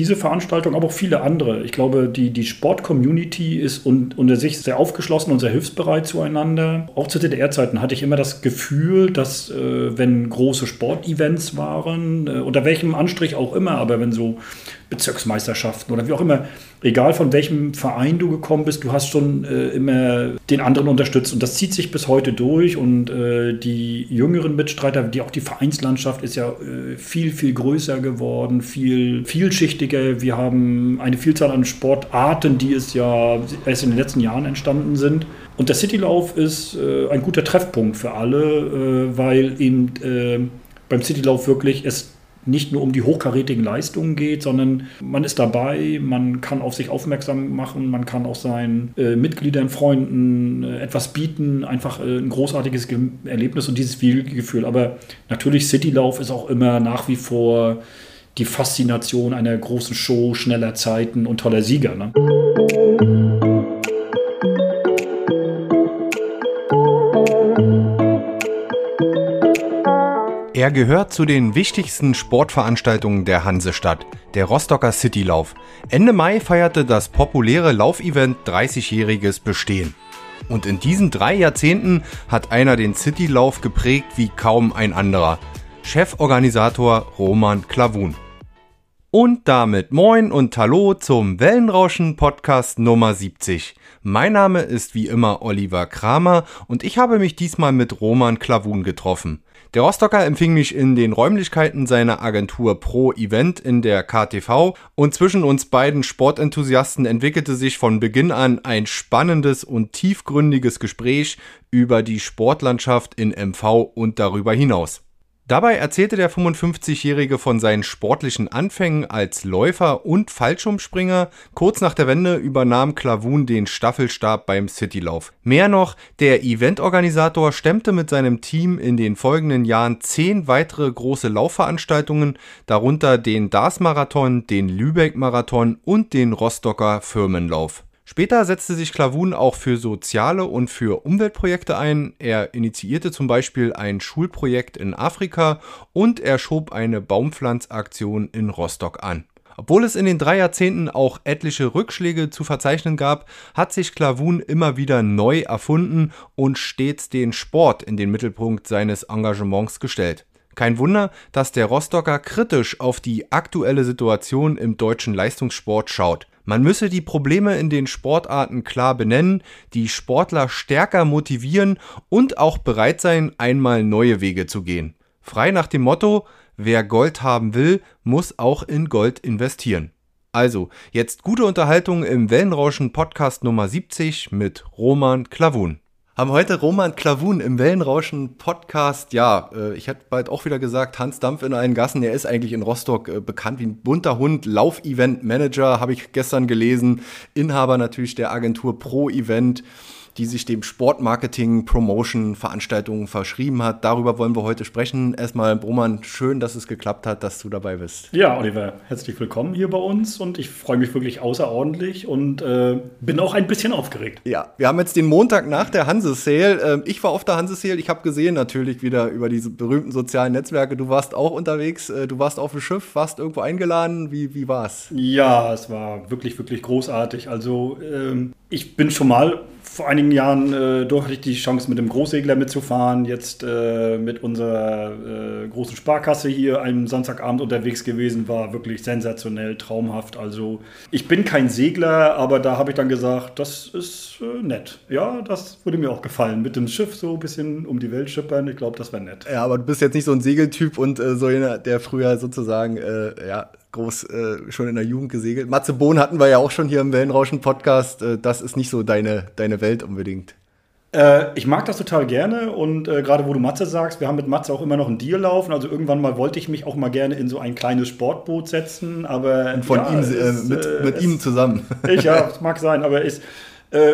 diese Veranstaltung, aber auch viele andere. Ich glaube, die, die Sport-Community ist un, unter sich sehr aufgeschlossen und sehr hilfsbereit zueinander. Auch zu DDR-Zeiten hatte ich immer das Gefühl, dass äh, wenn große Sportevents waren, äh, unter welchem Anstrich auch immer, aber wenn so Bezirksmeisterschaften oder wie auch immer, egal von welchem Verein du gekommen bist, du hast schon äh, immer den anderen unterstützt und das zieht sich bis heute durch und äh, die jüngeren Mitstreiter, die auch die Vereinslandschaft ist ja äh, viel, viel größer geworden, viel vielschichtiger. Wir haben eine Vielzahl an Sportarten, die es ja erst in den letzten Jahren entstanden sind. Und der Citylauf ist äh, ein guter Treffpunkt für alle, äh, weil eben äh, beim Citylauf wirklich es nicht nur um die hochkarätigen Leistungen geht, sondern man ist dabei, man kann auf sich aufmerksam machen, man kann auch seinen äh, Mitgliedern, Freunden äh, etwas bieten, einfach äh, ein großartiges Ge Erlebnis und dieses Gefühl. Aber natürlich Citylauf ist auch immer nach wie vor die Faszination einer großen Show, schneller Zeiten und toller Sieger. Ne? Er gehört zu den wichtigsten Sportveranstaltungen der Hansestadt, der Rostocker Citylauf. Ende Mai feierte das populäre Laufevent 30-jähriges Bestehen. Und in diesen drei Jahrzehnten hat einer den Citylauf geprägt wie kaum ein anderer. Cheforganisator Roman Klavun. Und damit moin und hallo zum Wellenrauschen Podcast Nummer 70. Mein Name ist wie immer Oliver Kramer und ich habe mich diesmal mit Roman Klavun getroffen. Der Rostocker empfing mich in den Räumlichkeiten seiner Agentur Pro Event in der KTV und zwischen uns beiden Sportenthusiasten entwickelte sich von Beginn an ein spannendes und tiefgründiges Gespräch über die Sportlandschaft in MV und darüber hinaus. Dabei erzählte der 55-Jährige von seinen sportlichen Anfängen als Läufer und Fallschirmspringer. Kurz nach der Wende übernahm Klavun den Staffelstab beim Citylauf. Mehr noch, der Eventorganisator stemmte mit seinem Team in den folgenden Jahren zehn weitere große Laufveranstaltungen, darunter den Dars-Marathon, den Lübeck-Marathon und den Rostocker Firmenlauf. Später setzte sich Klavun auch für soziale und für Umweltprojekte ein. Er initiierte zum Beispiel ein Schulprojekt in Afrika und er schob eine Baumpflanzaktion in Rostock an. Obwohl es in den drei Jahrzehnten auch etliche Rückschläge zu verzeichnen gab, hat sich Klavun immer wieder neu erfunden und stets den Sport in den Mittelpunkt seines Engagements gestellt. Kein Wunder, dass der Rostocker kritisch auf die aktuelle Situation im deutschen Leistungssport schaut. Man müsse die Probleme in den Sportarten klar benennen, die Sportler stärker motivieren und auch bereit sein, einmal neue Wege zu gehen. Frei nach dem Motto, wer Gold haben will, muss auch in Gold investieren. Also, jetzt gute Unterhaltung im Wellenrauschen Podcast Nummer 70 mit Roman Klavun haben heute Roman Klavun im Wellenrauschen Podcast. Ja, äh, ich hätte bald auch wieder gesagt, Hans Dampf in allen Gassen. Er ist eigentlich in Rostock äh, bekannt wie ein bunter Hund. Lauf-Event-Manager habe ich gestern gelesen. Inhaber natürlich der Agentur Pro Event die sich dem Sportmarketing, Promotion, Veranstaltungen verschrieben hat. Darüber wollen wir heute sprechen. Erstmal, Broman, schön, dass es geklappt hat, dass du dabei bist. Ja, Oliver, herzlich willkommen hier bei uns und ich freue mich wirklich außerordentlich und äh, bin auch ein bisschen aufgeregt. Ja, wir haben jetzt den Montag nach der Hanse-Sale. Äh, ich war auf der Hanse-Sale. Ich habe gesehen natürlich wieder über diese berühmten sozialen Netzwerke. Du warst auch unterwegs. Äh, du warst auf dem Schiff, warst irgendwo eingeladen. Wie, wie es? Ja, es war wirklich, wirklich großartig. Also ähm, ich bin schon mal vor einigen Jahren äh, durch hatte ich die Chance, mit dem Großsegler mitzufahren. Jetzt äh, mit unserer äh, großen Sparkasse hier einen Samstagabend unterwegs gewesen, war wirklich sensationell, traumhaft. Also ich bin kein Segler, aber da habe ich dann gesagt, das ist äh, nett. Ja, das würde mir auch gefallen. Mit dem Schiff so ein bisschen um die Welt schippern. Ich glaube, das wäre nett. Ja, aber du bist jetzt nicht so ein Segeltyp und äh, so einer, der früher sozusagen äh, ja, groß äh, schon in der Jugend gesegelt. Matze Bohn hatten wir ja auch schon hier im Wellenrauschen-Podcast. Äh, das ist nicht so deine, deine Welt unbedingt. Äh, ich mag das total gerne und äh, gerade wo du Matze sagst, wir haben mit Matze auch immer noch einen Deal laufen. Also irgendwann mal wollte ich mich auch mal gerne in so ein kleines Sportboot setzen, aber und von ja, ihm äh, ist, mit, mit äh, ihm zusammen. Ich, ja, es mag sein, aber ist,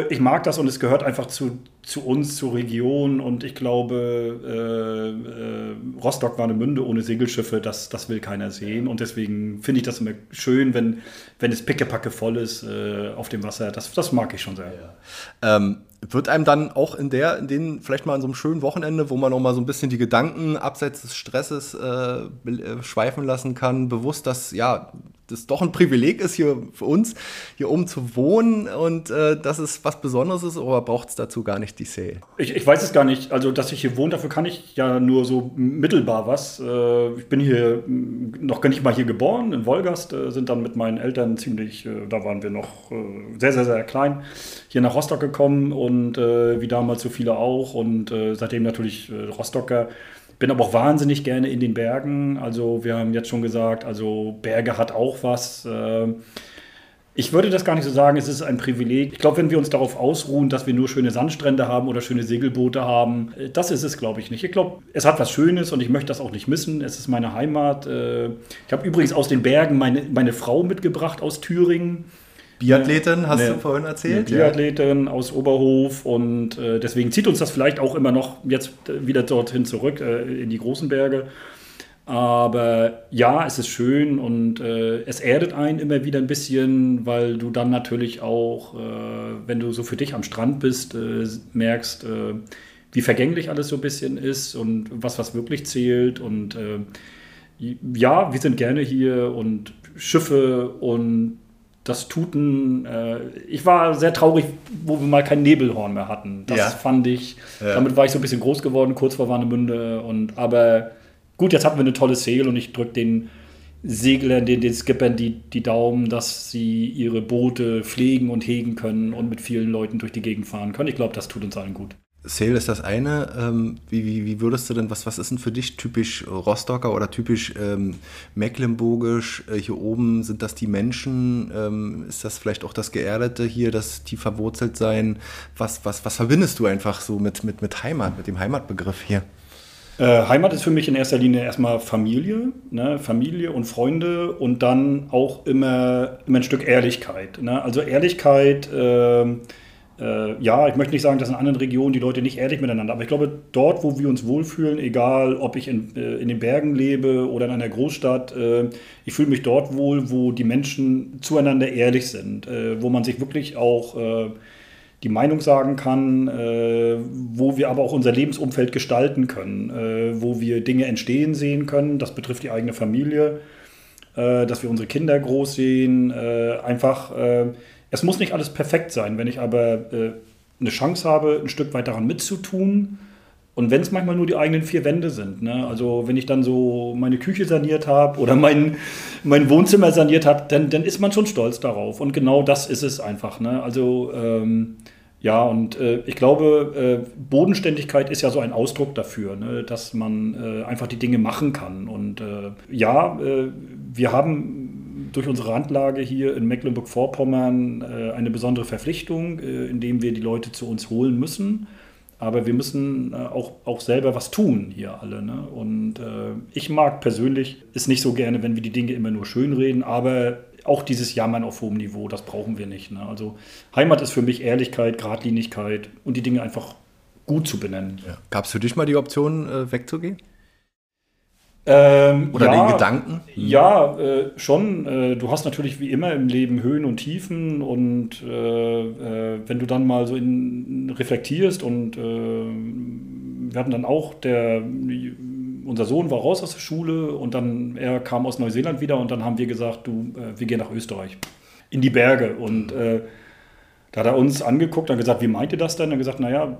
ich mag das und es gehört einfach zu, zu uns, zur Region. Und ich glaube, äh, äh, Rostock war eine Münde ohne Segelschiffe, das, das will keiner sehen. Und deswegen finde ich das immer schön, wenn, wenn es pickepacke voll ist äh, auf dem Wasser. Das, das mag ich schon sehr. Ja. Ähm, wird einem dann auch in der, in den, vielleicht mal an so einem schönen Wochenende, wo man noch mal so ein bisschen die Gedanken abseits des Stresses äh, äh schweifen lassen kann, bewusst, dass ja das doch ein Privileg ist hier für uns, hier oben zu wohnen und äh, dass es was Besonderes ist, oder braucht es dazu gar nicht die Sale? Ich, ich, weiß es gar nicht. Also, dass ich hier wohne, dafür kann ich ja nur so mittelbar was. Äh, ich bin hier noch gar nicht mal hier geboren, in Wolgast, äh, sind dann mit meinen Eltern ziemlich, äh, da waren wir noch äh, sehr, sehr, sehr klein, hier nach Rostock gekommen und äh, wie damals so viele auch und seitdem natürlich Rostocker bin aber auch wahnsinnig gerne in den Bergen. Also wir haben jetzt schon gesagt, also Berge hat auch was. Ähm, ich würde das gar nicht so sagen, es ist ein Privileg. Ich glaube, wenn wir uns darauf ausruhen, dass wir nur schöne Sandstrände haben oder schöne Segelboote haben, äh, das ist es, glaube ich, nicht. Ich glaube, es hat was Schönes und ich möchte das auch nicht missen. Es ist meine Heimat. Äh, ich habe übrigens aus den Bergen meine, meine Frau mitgebracht aus Thüringen. Biathletin, hast eine, du vorhin erzählt? Biathletin ja. aus Oberhof und äh, deswegen zieht uns das vielleicht auch immer noch jetzt äh, wieder dorthin zurück äh, in die großen Berge. Aber ja, es ist schön und äh, es erdet einen immer wieder ein bisschen, weil du dann natürlich auch, äh, wenn du so für dich am Strand bist, äh, merkst, wie vergänglich alles so ein bisschen ist und was was wirklich zählt. Und ja, wir sind gerne hier und Schiffe und das Tuten, äh, ich war sehr traurig, wo wir mal kein Nebelhorn mehr hatten. Das ja. fand ich, ja. damit war ich so ein bisschen groß geworden, kurz vor Warnemünde. Und, aber gut, jetzt hatten wir eine tolle Sail und ich drücke den Seglern, den, den Skippern die, die Daumen, dass sie ihre Boote pflegen und hegen können und mit vielen Leuten durch die Gegend fahren können. Ich glaube, das tut uns allen gut. Sale ist das eine. Ähm, wie, wie, wie, würdest du denn, was, was ist denn für dich typisch Rostocker oder typisch ähm, mecklenburgisch? Äh, hier oben sind das die Menschen? Ähm, ist das vielleicht auch das Geerdete hier, das tief verwurzelt sein? Was, was, was verbindest du einfach so mit, mit, mit Heimat, mit dem Heimatbegriff hier? Äh, Heimat ist für mich in erster Linie erstmal Familie, ne? Familie und Freunde und dann auch immer, immer ein Stück Ehrlichkeit. Ne? Also Ehrlichkeit. Äh, äh, ja, ich möchte nicht sagen, dass in anderen Regionen die Leute nicht ehrlich miteinander, aber ich glaube, dort, wo wir uns wohlfühlen, egal ob ich in, äh, in den Bergen lebe oder in einer Großstadt, äh, ich fühle mich dort wohl, wo die Menschen zueinander ehrlich sind, äh, wo man sich wirklich auch äh, die Meinung sagen kann, äh, wo wir aber auch unser Lebensumfeld gestalten können, wo wir Dinge entstehen sehen können. Das betrifft die eigene Familie, dass wir unsere Kinder groß sehen, einfach es muss nicht alles perfekt sein. Wenn ich aber äh, eine Chance habe, ein Stück weit daran mitzutun, und wenn es manchmal nur die eigenen vier Wände sind, ne? also wenn ich dann so meine Küche saniert habe oder mein, mein Wohnzimmer saniert habe, dann, dann ist man schon stolz darauf. Und genau das ist es einfach. Ne? Also ähm, ja, und äh, ich glaube, äh, Bodenständigkeit ist ja so ein Ausdruck dafür, ne? dass man äh, einfach die Dinge machen kann. Und äh, ja, äh, wir haben durch unsere Randlage hier in Mecklenburg-Vorpommern äh, eine besondere Verpflichtung, äh, indem wir die Leute zu uns holen müssen. Aber wir müssen äh, auch, auch selber was tun hier alle. Ne? Und ich mag persönlich es nicht so gerne, wenn wir die Dinge immer nur schön reden, aber auch dieses Jammern auf hohem Niveau, das brauchen wir nicht. Ne? Also Heimat ist für mich Ehrlichkeit, Gradlinigkeit und die Dinge einfach gut zu benennen. Ja. Gab es für dich mal die Option, wegzugehen? Ähm, Oder ja, den Gedanken? Hm. Ja, äh, schon. Äh, du hast natürlich wie immer im Leben Höhen und Tiefen und äh, äh wenn du dann mal so in, reflektierst und äh, wir hatten dann auch, der, unser Sohn war raus aus der Schule und dann, er kam aus Neuseeland wieder und dann haben wir gesagt, du, äh, wir gehen nach Österreich, in die Berge und da hat er uns angeguckt und gesagt, wie meint ihr das denn? Und er gesagt, naja,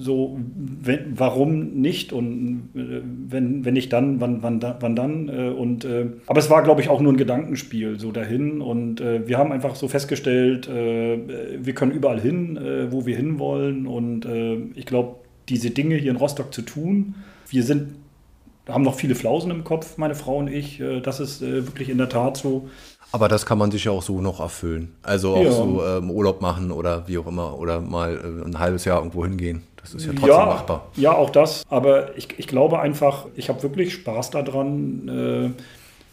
so, wenn, warum nicht und äh, wenn, wenn nicht dann, wann, wann, wann dann? Äh, und, äh, aber es war, glaube ich, auch nur ein Gedankenspiel so dahin und wir haben einfach so festgestellt, wir können überall hin, wo wir hinwollen und ich glaube, diese Dinge hier in Rostock zu tun, wir sind haben noch viele Flausen im Kopf, meine Frau und ich. Das ist wirklich in der Tat so. Aber das kann man sich ja auch so noch erfüllen. Also auch ja. so ähm, Urlaub machen oder wie auch immer oder mal äh, ein halbes Jahr irgendwo hingehen. Das ist ja trotzdem ja, machbar. Ja, auch das. Aber ich, ich glaube einfach, ich habe wirklich Spaß daran, äh,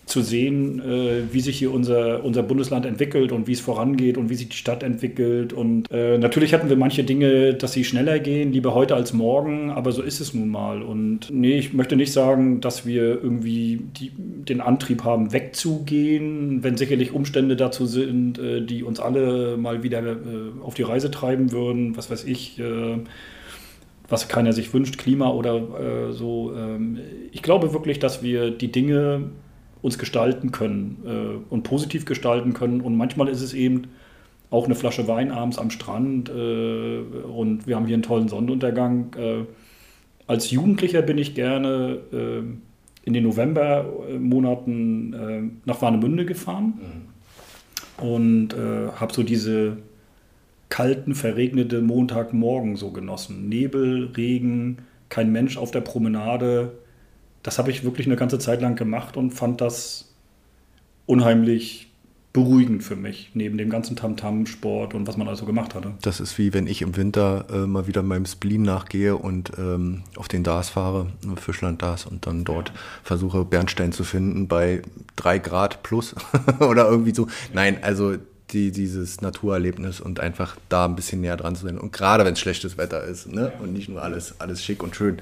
zu sehen, äh, wie sich hier unser, unser Bundesland entwickelt und wie es vorangeht und wie sich die Stadt entwickelt. Und äh, natürlich hatten wir manche Dinge, dass sie schneller gehen, lieber heute als morgen, aber so ist es nun mal. Und nee, ich möchte nicht sagen, dass wir irgendwie die, den Antrieb haben, wegzugehen, wenn sicherlich Umstände dazu sind, äh, die uns alle mal wieder äh, auf die Reise treiben würden, was weiß ich äh, was keiner sich wünscht, Klima oder äh, so. Ähm, ich glaube wirklich, dass wir die Dinge uns gestalten können äh, und positiv gestalten können. Und manchmal ist es eben auch eine Flasche Wein abends am Strand äh, und wir haben hier einen tollen Sonnenuntergang. Äh, als Jugendlicher bin ich gerne äh, in den Novembermonaten äh, nach Warnemünde gefahren mhm. und habe so diese kalten, verregnete Montagmorgen so genossen. Nebel, Regen, kein Mensch auf der Promenade. Das habe ich wirklich eine ganze Zeit lang gemacht und fand das unheimlich beruhigend für mich, neben dem ganzen Tamtam-Sport und was man also gemacht hatte. Das ist wie wenn ich im Winter äh, mal wieder meinem Spleen nachgehe und ähm, auf den Dars fahre, Fischland Dars, und dann dort ja. versuche, Bernstein zu finden bei drei Grad plus oder irgendwie so. Nein, also die, dieses Naturerlebnis und einfach da ein bisschen näher dran zu sein. Und gerade wenn es schlechtes Wetter ist ne? und nicht nur alles, alles schick und schön.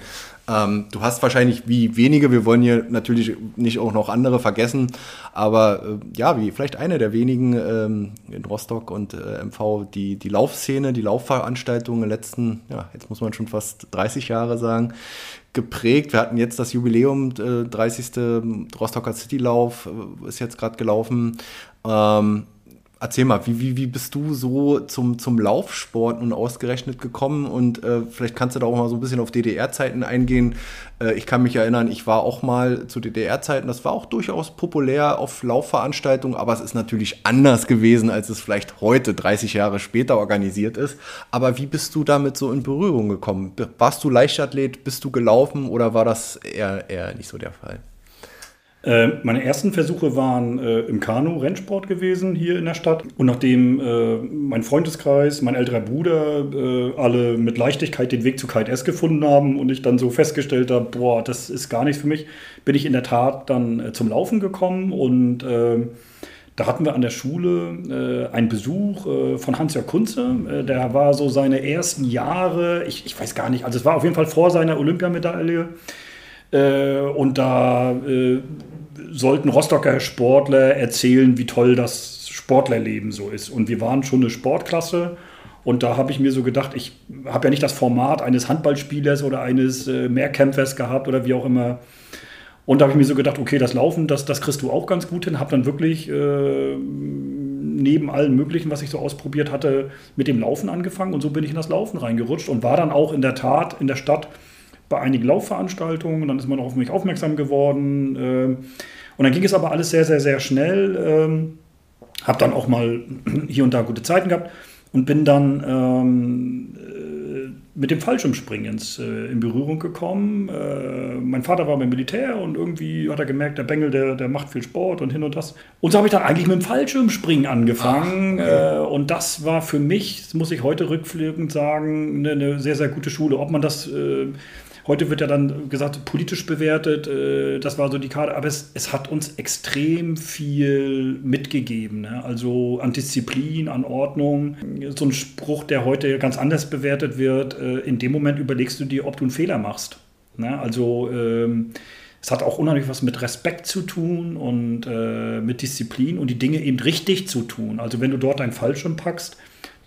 Ähm, du hast wahrscheinlich wie wenige, wir wollen hier natürlich nicht auch noch andere vergessen, aber äh, ja, wie vielleicht eine der wenigen ähm, in Rostock und äh, MV, die, die Laufszene, die Laufveranstaltungen in den letzten, ja, jetzt muss man schon fast 30 Jahre sagen, geprägt. Wir hatten jetzt das Jubiläum, äh, 30. Rostocker Citylauf, äh, ist jetzt gerade gelaufen. Ähm, Erzähl mal, wie, wie, wie bist du so zum, zum Laufsport nun ausgerechnet gekommen? Und äh, vielleicht kannst du da auch mal so ein bisschen auf DDR-Zeiten eingehen. Äh, ich kann mich erinnern, ich war auch mal zu DDR-Zeiten, das war auch durchaus populär auf Laufveranstaltungen, aber es ist natürlich anders gewesen, als es vielleicht heute, 30 Jahre später, organisiert ist. Aber wie bist du damit so in Berührung gekommen? Warst du Leichtathlet, bist du gelaufen oder war das eher, eher nicht so der Fall? Äh, meine ersten Versuche waren äh, im Kanu-Rennsport gewesen hier in der Stadt. Und nachdem äh, mein Freundeskreis, mein älterer Bruder äh, alle mit Leichtigkeit den Weg zu Kite S gefunden haben und ich dann so festgestellt habe, boah, das ist gar nichts für mich, bin ich in der Tat dann äh, zum Laufen gekommen und äh, da hatten wir an der Schule einen Besuch von Hans-Jörg Kunze. der war so seine ersten Jahre, ich, ich weiß gar nicht, also es war auf jeden Fall vor seiner Olympiamedaille. und da sollten Rostocker Sportler erzählen, wie toll das Sportlerleben so ist. Und wir waren schon eine Sportklasse. Und da habe ich mir so gedacht, ich habe ja nicht das Format eines Handballspielers oder eines äh, Mehrkämpfers gehabt oder wie auch immer. Und da habe ich mir so gedacht, okay, das Laufen, das, das kriegst du auch ganz gut hin. Habe dann wirklich äh, neben allen möglichen, was ich so ausprobiert hatte, mit dem Laufen angefangen. Und so bin ich in das Laufen reingerutscht und war dann auch in der Tat in der Stadt bei einigen Laufveranstaltungen. Dann ist man auch auf mich aufmerksam geworden. Äh, und dann ging es aber alles sehr, sehr, sehr schnell. Ähm, habe dann auch mal hier und da gute Zeiten gehabt und bin dann ähm, äh, mit dem Fallschirmspringen äh, in Berührung gekommen. Äh, mein Vater war beim Militär und irgendwie hat er gemerkt, der Bengel, der, der macht viel Sport und hin und das. Und so habe ich dann eigentlich mit dem Fallschirmspringen angefangen. Ach, okay. äh, und das war für mich, das muss ich heute rückblickend sagen, eine, eine, sehr, sehr gute Schule. Ob man das Heute wird ja dann gesagt, politisch bewertet, äh, das war so die Karte, aber es, es hat uns extrem viel mitgegeben. Ne? Also an Disziplin, an Ordnung. So ein Spruch, der heute ganz anders bewertet wird, äh, in dem Moment überlegst du dir, ob du einen Fehler machst. Ne? Also ähm, es hat auch unheimlich was mit Respekt zu tun und äh, mit Disziplin und die Dinge eben richtig zu tun. Also wenn du dort einen Fallschirm packst,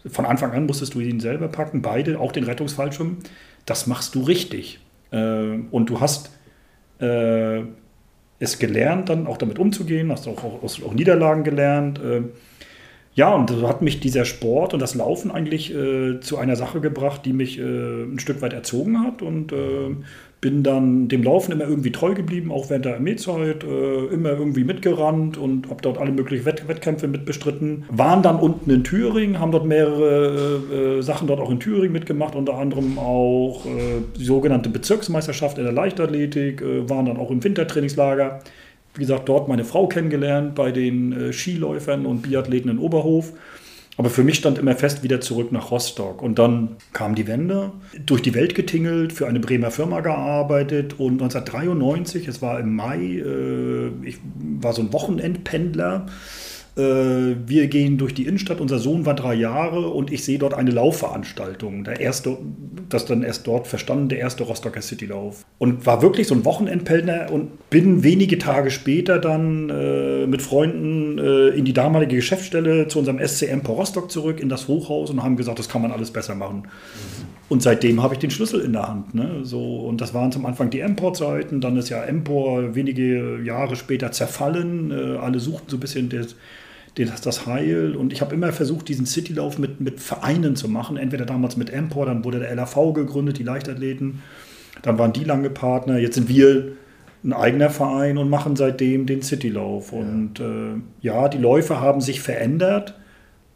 von Anfang an musstest du ihn selber packen, beide, auch den Rettungsfallschirm. Das machst du richtig. Äh, und du hast äh, es gelernt, dann auch damit umzugehen, hast auch, auch, auch Niederlagen gelernt. Äh, ja, und so hat mich dieser Sport und das Laufen eigentlich äh, zu einer Sache gebracht, die mich äh, ein Stück weit erzogen hat. Und äh, bin dann dem Laufen immer irgendwie treu geblieben, auch während der Armeezeit, äh, immer irgendwie mitgerannt und habe dort alle möglichen Wett Wettkämpfe mitbestritten. Waren dann unten in Thüringen, haben dort mehrere äh, Sachen dort auch in Thüringen mitgemacht, unter anderem auch äh, die sogenannte Bezirksmeisterschaft in der Leichtathletik, äh, waren dann auch im Wintertrainingslager. Wie gesagt, dort meine Frau kennengelernt bei den äh, Skiläufern und Biathleten in Oberhof. Aber für mich stand immer fest, wieder zurück nach Rostock. Und dann kam die Wende, durch die Welt getingelt, für eine Bremer Firma gearbeitet. Und 1993, es war im Mai, äh, ich war so ein Wochenendpendler wir gehen durch die Innenstadt, unser Sohn war drei Jahre und ich sehe dort eine Laufveranstaltung. Der erste, das dann erst dort verstanden, der erste Rostocker Citylauf. Und war wirklich so ein Wochenendpellner und bin wenige Tage später dann äh, mit Freunden äh, in die damalige Geschäftsstelle zu unserem SCM Rostock zurück, in das Hochhaus und haben gesagt, das kann man alles besser machen. Und seitdem habe ich den Schlüssel in der Hand. Ne? So, und das waren zum Anfang die Empor-Zeiten, dann ist ja Empor wenige Jahre später zerfallen. Äh, alle suchten so ein bisschen das, das, das Heil. Und ich habe immer versucht, diesen Citylauf mit, mit Vereinen zu machen. Entweder damals mit Empor, dann wurde der LAV gegründet, die Leichtathleten. Dann waren die lange Partner. Jetzt sind wir ein eigener Verein und machen seitdem den Citylauf. Ja. Und äh, ja, die Läufe haben sich verändert.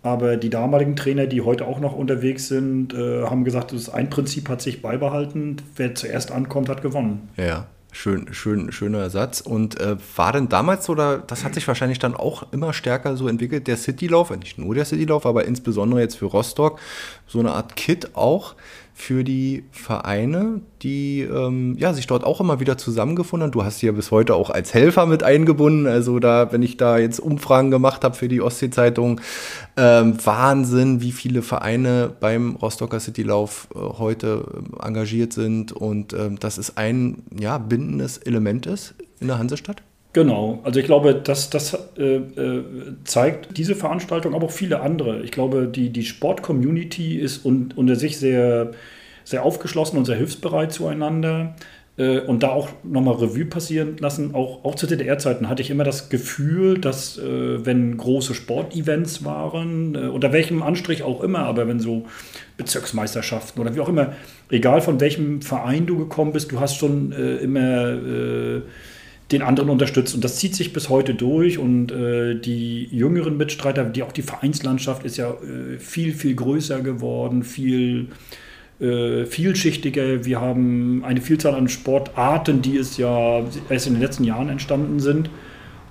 Aber die damaligen Trainer, die heute auch noch unterwegs sind, äh, haben gesagt, das ein Prinzip hat sich beibehalten. Wer zuerst ankommt, hat gewonnen. Ja. Schön, schön, schöner Satz. Und äh, war denn damals oder das hat sich wahrscheinlich dann auch immer stärker so entwickelt, der Citylauf, nicht nur der Citylauf, aber insbesondere jetzt für Rostock, so eine Art Kit auch für die Vereine, die ähm, ja, sich dort auch immer wieder zusammengefunden haben. Du hast ja bis heute auch als Helfer mit eingebunden. Also da, wenn ich da jetzt Umfragen gemacht habe für die Ostsee-Zeitung, ähm, Wahnsinn, wie viele Vereine beim Rostocker Citylauf äh, heute äh, engagiert sind. Und ähm, das ist ein ja, bindendes Element ist in der Hansestadt. Genau, also ich glaube, das, das äh, äh, zeigt diese Veranstaltung, aber auch viele andere. Ich glaube, die, die Sport-Community ist un, unter sich sehr, sehr aufgeschlossen und sehr hilfsbereit zueinander. Äh, und da auch nochmal Revue passieren lassen, auch, auch zu DDR-Zeiten hatte ich immer das Gefühl, dass äh, wenn große Sportevents waren, äh, unter welchem Anstrich auch immer, aber wenn so Bezirksmeisterschaften oder wie auch immer, egal von welchem Verein du gekommen bist, du hast schon immer den anderen unterstützt. Und das zieht sich bis heute durch. Und äh, die jüngeren Mitstreiter, die auch die Vereinslandschaft ist ja äh, viel, viel größer geworden, viel äh, vielschichtiger. Wir haben eine Vielzahl an Sportarten, die es ja erst in den letzten Jahren entstanden sind.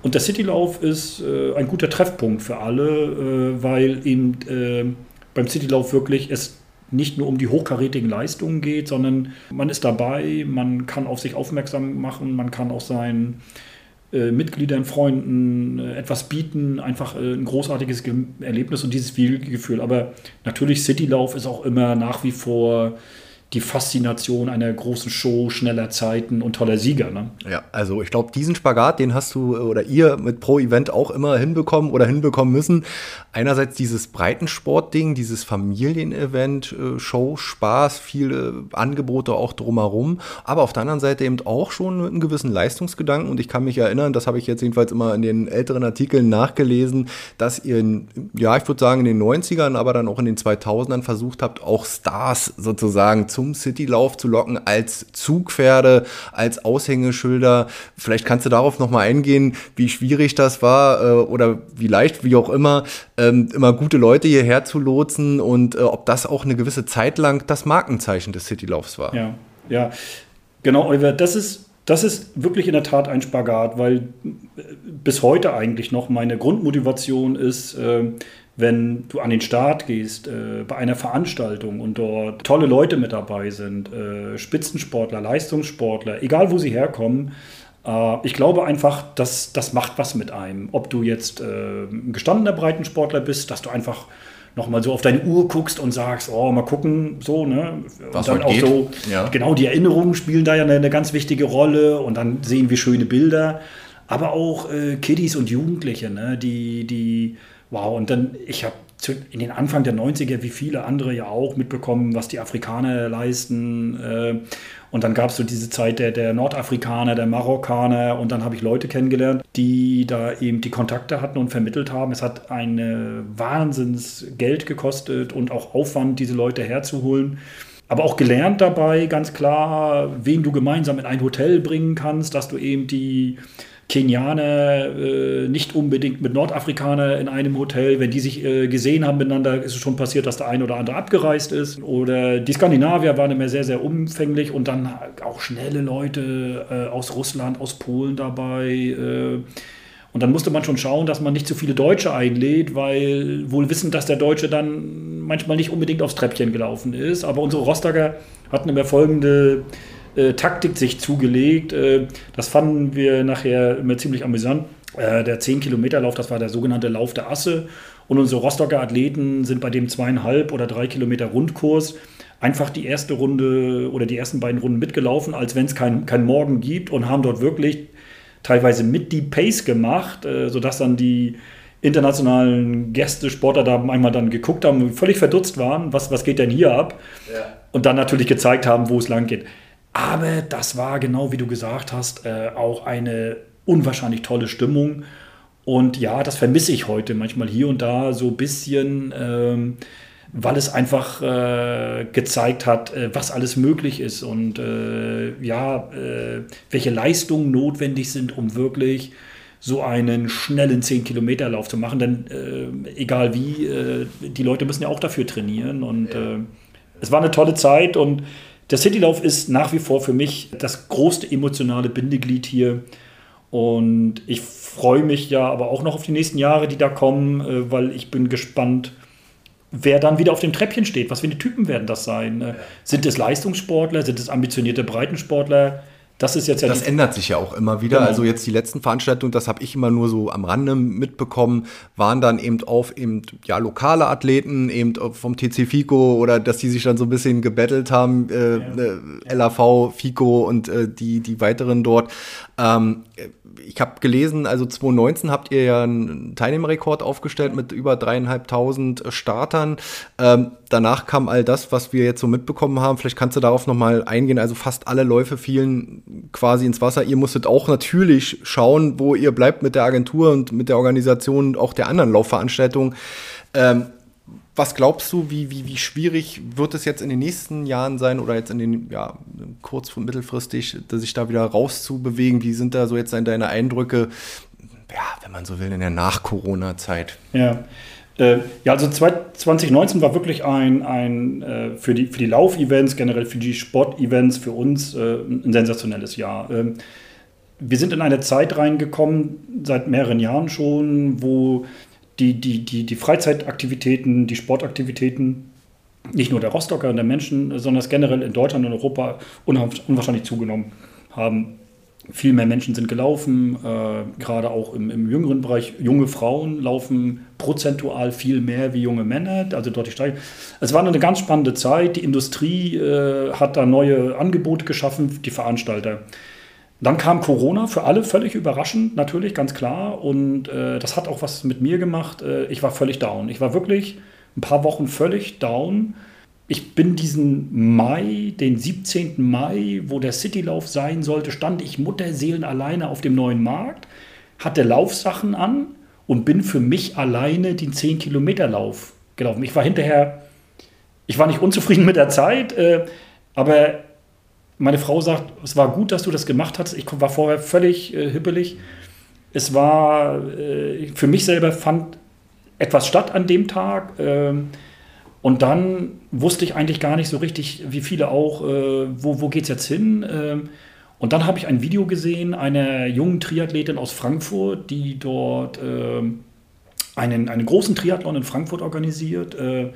Und der Citylauf ist äh, ein guter Treffpunkt für alle, äh, weil eben äh, beim Citylauf wirklich es nicht nur um die hochkarätigen Leistungen geht, sondern man ist dabei, man kann auf sich aufmerksam machen, man kann auch seinen äh, Mitgliedern, Freunden äh, etwas bieten, einfach äh, ein großartiges Ge Erlebnis und dieses Gefühl. Aber natürlich Citylauf ist auch immer nach wie vor die Faszination einer großen Show, schneller Zeiten und toller Sieger. Ne? Ja, also ich glaube, diesen Spagat, den hast du oder ihr mit Pro Event auch immer hinbekommen oder hinbekommen müssen. Einerseits dieses Breitensport-Ding, dieses Familienevent, äh, Show, Spaß, viele Angebote auch drumherum, aber auf der anderen Seite eben auch schon mit einem gewissen Leistungsgedanken. Und ich kann mich erinnern, das habe ich jetzt jedenfalls immer in den älteren Artikeln nachgelesen, dass ihr, in, ja, ich würde sagen in den 90ern, aber dann auch in den 2000ern versucht habt, auch Stars sozusagen zu zum Citylauf zu locken als Zugpferde, als Aushängeschilder. Vielleicht kannst du darauf nochmal eingehen, wie schwierig das war äh, oder wie leicht, wie auch immer, ähm, immer gute Leute hierher zu lotsen und äh, ob das auch eine gewisse Zeit lang das Markenzeichen des Citylaufs war. Ja, ja, genau, Oliver, das ist das ist wirklich in der Tat ein Spagat, weil bis heute eigentlich noch meine Grundmotivation ist, äh, wenn du an den Start gehst äh, bei einer Veranstaltung und dort tolle Leute mit dabei sind, äh, Spitzensportler, Leistungssportler, egal wo sie herkommen, äh, ich glaube einfach, dass das macht was mit einem. Ob du jetzt äh, ein gestandener Breitensportler bist, dass du einfach nochmal so auf deine Uhr guckst und sagst, oh, mal gucken, so, ne? Was und dann auch geht. so, ja. genau, die Erinnerungen spielen da ja eine, eine, ganz wichtige Rolle und dann sehen wir schöne Bilder. Aber auch äh, Kiddies und Jugendliche, ne? die, die Wow, und dann, ich habe in den Anfang der 90er, wie viele andere ja auch, mitbekommen, was die Afrikaner leisten. Äh, und dann gab es so diese Zeit der, der Nordafrikaner, der Marokkaner. Und dann habe ich Leute kennengelernt, die da eben die Kontakte hatten und vermittelt haben. Es hat ein Wahnsinnsgeld gekostet und auch Aufwand, diese Leute herzuholen. Aber auch gelernt dabei, ganz klar, wen du gemeinsam in ein Hotel bringen kannst, dass du eben die Kenianer äh, nicht unbedingt mit Nordafrikaner in einem Hotel. Wenn die sich äh, gesehen haben miteinander, ist es schon passiert, dass der eine oder andere abgereist ist. Oder die Skandinavier waren immer sehr, sehr umfänglich und dann auch schnelle Leute äh, aus Russland, aus Polen dabei. Äh. und dann musste man schon schauen, dass man nicht zu viele Deutsche einlädt, weil wohl wissend, dass der Deutsche dann manchmal nicht unbedingt aufs Treppchen gelaufen ist. Aber unsere Rostocker hatten immer folgende äh, Taktik sich zugelegt. Äh, das fanden wir nachher immer ziemlich amüsant. Äh, der 10-Kilometer-Lauf, das war der sogenannte Lauf der Asse. Und unsere Rostocker Athleten sind bei dem zweieinhalb oder drei Kilometer Rundkurs einfach die erste Runde oder die ersten beiden Runden mitgelaufen, als wenn es kein, kein Morgen gibt und haben dort wirklich teilweise mit die Pace gemacht, äh, sodass dann die internationalen Gäste, Sportler da einmal dann geguckt haben, völlig verdutzt waren, was, was geht denn hier ab? Ja. und dann natürlich gezeigt haben, wo es lang geht. Aber das war genau wie du gesagt hast, äh, auch eine unwahrscheinlich tolle Stimmung. Und ja, das vermisse ich heute manchmal hier und da so ein bisschen, ähm, weil es einfach äh, gezeigt hat, äh, was alles möglich ist und äh, ja, äh, welche Leistungen notwendig sind, um wirklich so einen schnellen 10-Kilometer-Lauf zu machen. Denn äh, egal wie, die Leute müssen ja auch dafür trainieren. Und es war eine tolle Zeit und der Citylauf ist nach wie vor für mich das größte emotionale Bindeglied hier. Und ich freue mich ja aber auch noch auf die nächsten Jahre, die da kommen, äh, weil ich bin gespannt, wer dann wieder auf dem Treppchen steht. Was für eine Typen werden das sein? Äh, sind es Leistungssportler? Sind es ambitionierte Breitensportler? Das ist jetzt ja Das ändert sich ja auch immer wieder. Genau. Also jetzt die letzten Veranstaltungen, das habe ich immer nur so am Rande mitbekommen, waren dann eben auf eben ja lokale Athleten, eben vom TC Fico oder dass die sich dann so ein bisschen gebettelt haben, äh, ja. äh, LAV, Fico und äh, die die weiteren dort. Ähm, ich habe gelesen, also 2019 habt ihr ja einen Teilnehmerrekord aufgestellt mit über dreieinhalbtausend Startern. Ähm, danach kam all das, was wir jetzt so mitbekommen haben. Vielleicht kannst du darauf nochmal eingehen. Also fast alle Läufe fielen quasi ins Wasser. Ihr musstet auch natürlich schauen, wo ihr bleibt mit der Agentur und mit der Organisation auch der anderen Laufveranstaltungen. Ähm, was glaubst du, wie, wie, wie schwierig wird es jetzt in den nächsten Jahren sein oder jetzt in den, ja, kurz- und mittelfristig, sich da wieder rauszubewegen? Wie sind da so jetzt deine Eindrücke, ja, wenn man so will, in der Nach-Corona-Zeit? Ja. Äh, ja, also 2019 war wirklich ein, ein äh, für die, für die Lauf-Events, generell für die Sport-Events, für uns äh, ein sensationelles Jahr. Ähm, wir sind in eine Zeit reingekommen, seit mehreren Jahren schon, wo die, die, die, die Freizeitaktivitäten, die Sportaktivitäten, nicht nur der Rostocker und der Menschen, sondern generell in Deutschland und Europa unwahrscheinlich zugenommen haben. Viel mehr Menschen sind gelaufen, äh, gerade auch im, im, jüngeren Bereich. Junge Frauen laufen prozentual viel mehr wie junge Männer, also deutlich steigen. Es war eine ganz spannende Zeit. Die Industrie äh, hat da neue Angebote geschaffen, die Veranstalter. Dann kam Corona für alle völlig überraschend, natürlich, ganz klar. Und äh, das hat auch was mit mir gemacht. Äh, ich war völlig down. Ich war wirklich ein paar Wochen völlig down. Ich bin diesen Mai, den 17. Mai, wo der Citylauf sein sollte, stand ich Mutterseelen alleine auf dem neuen Markt, hatte Laufsachen an und bin für mich alleine den 10-Kilometer-Lauf gelaufen. Ich war hinterher, ich war nicht unzufrieden mit der Zeit, äh, aber meine Frau sagt, es war gut, dass du das gemacht hast. Ich war vorher völlig äh, hippelig. Es war, äh, für mich selber fand etwas statt an dem Tag. Äh, und dann wusste ich eigentlich gar nicht so richtig, wie viele auch, äh, wo, wo geht es jetzt hin? Ähm, und dann habe ich ein Video gesehen einer jungen Triathletin aus Frankfurt, die dort ähm, einen, einen großen Triathlon in Frankfurt organisiert äh,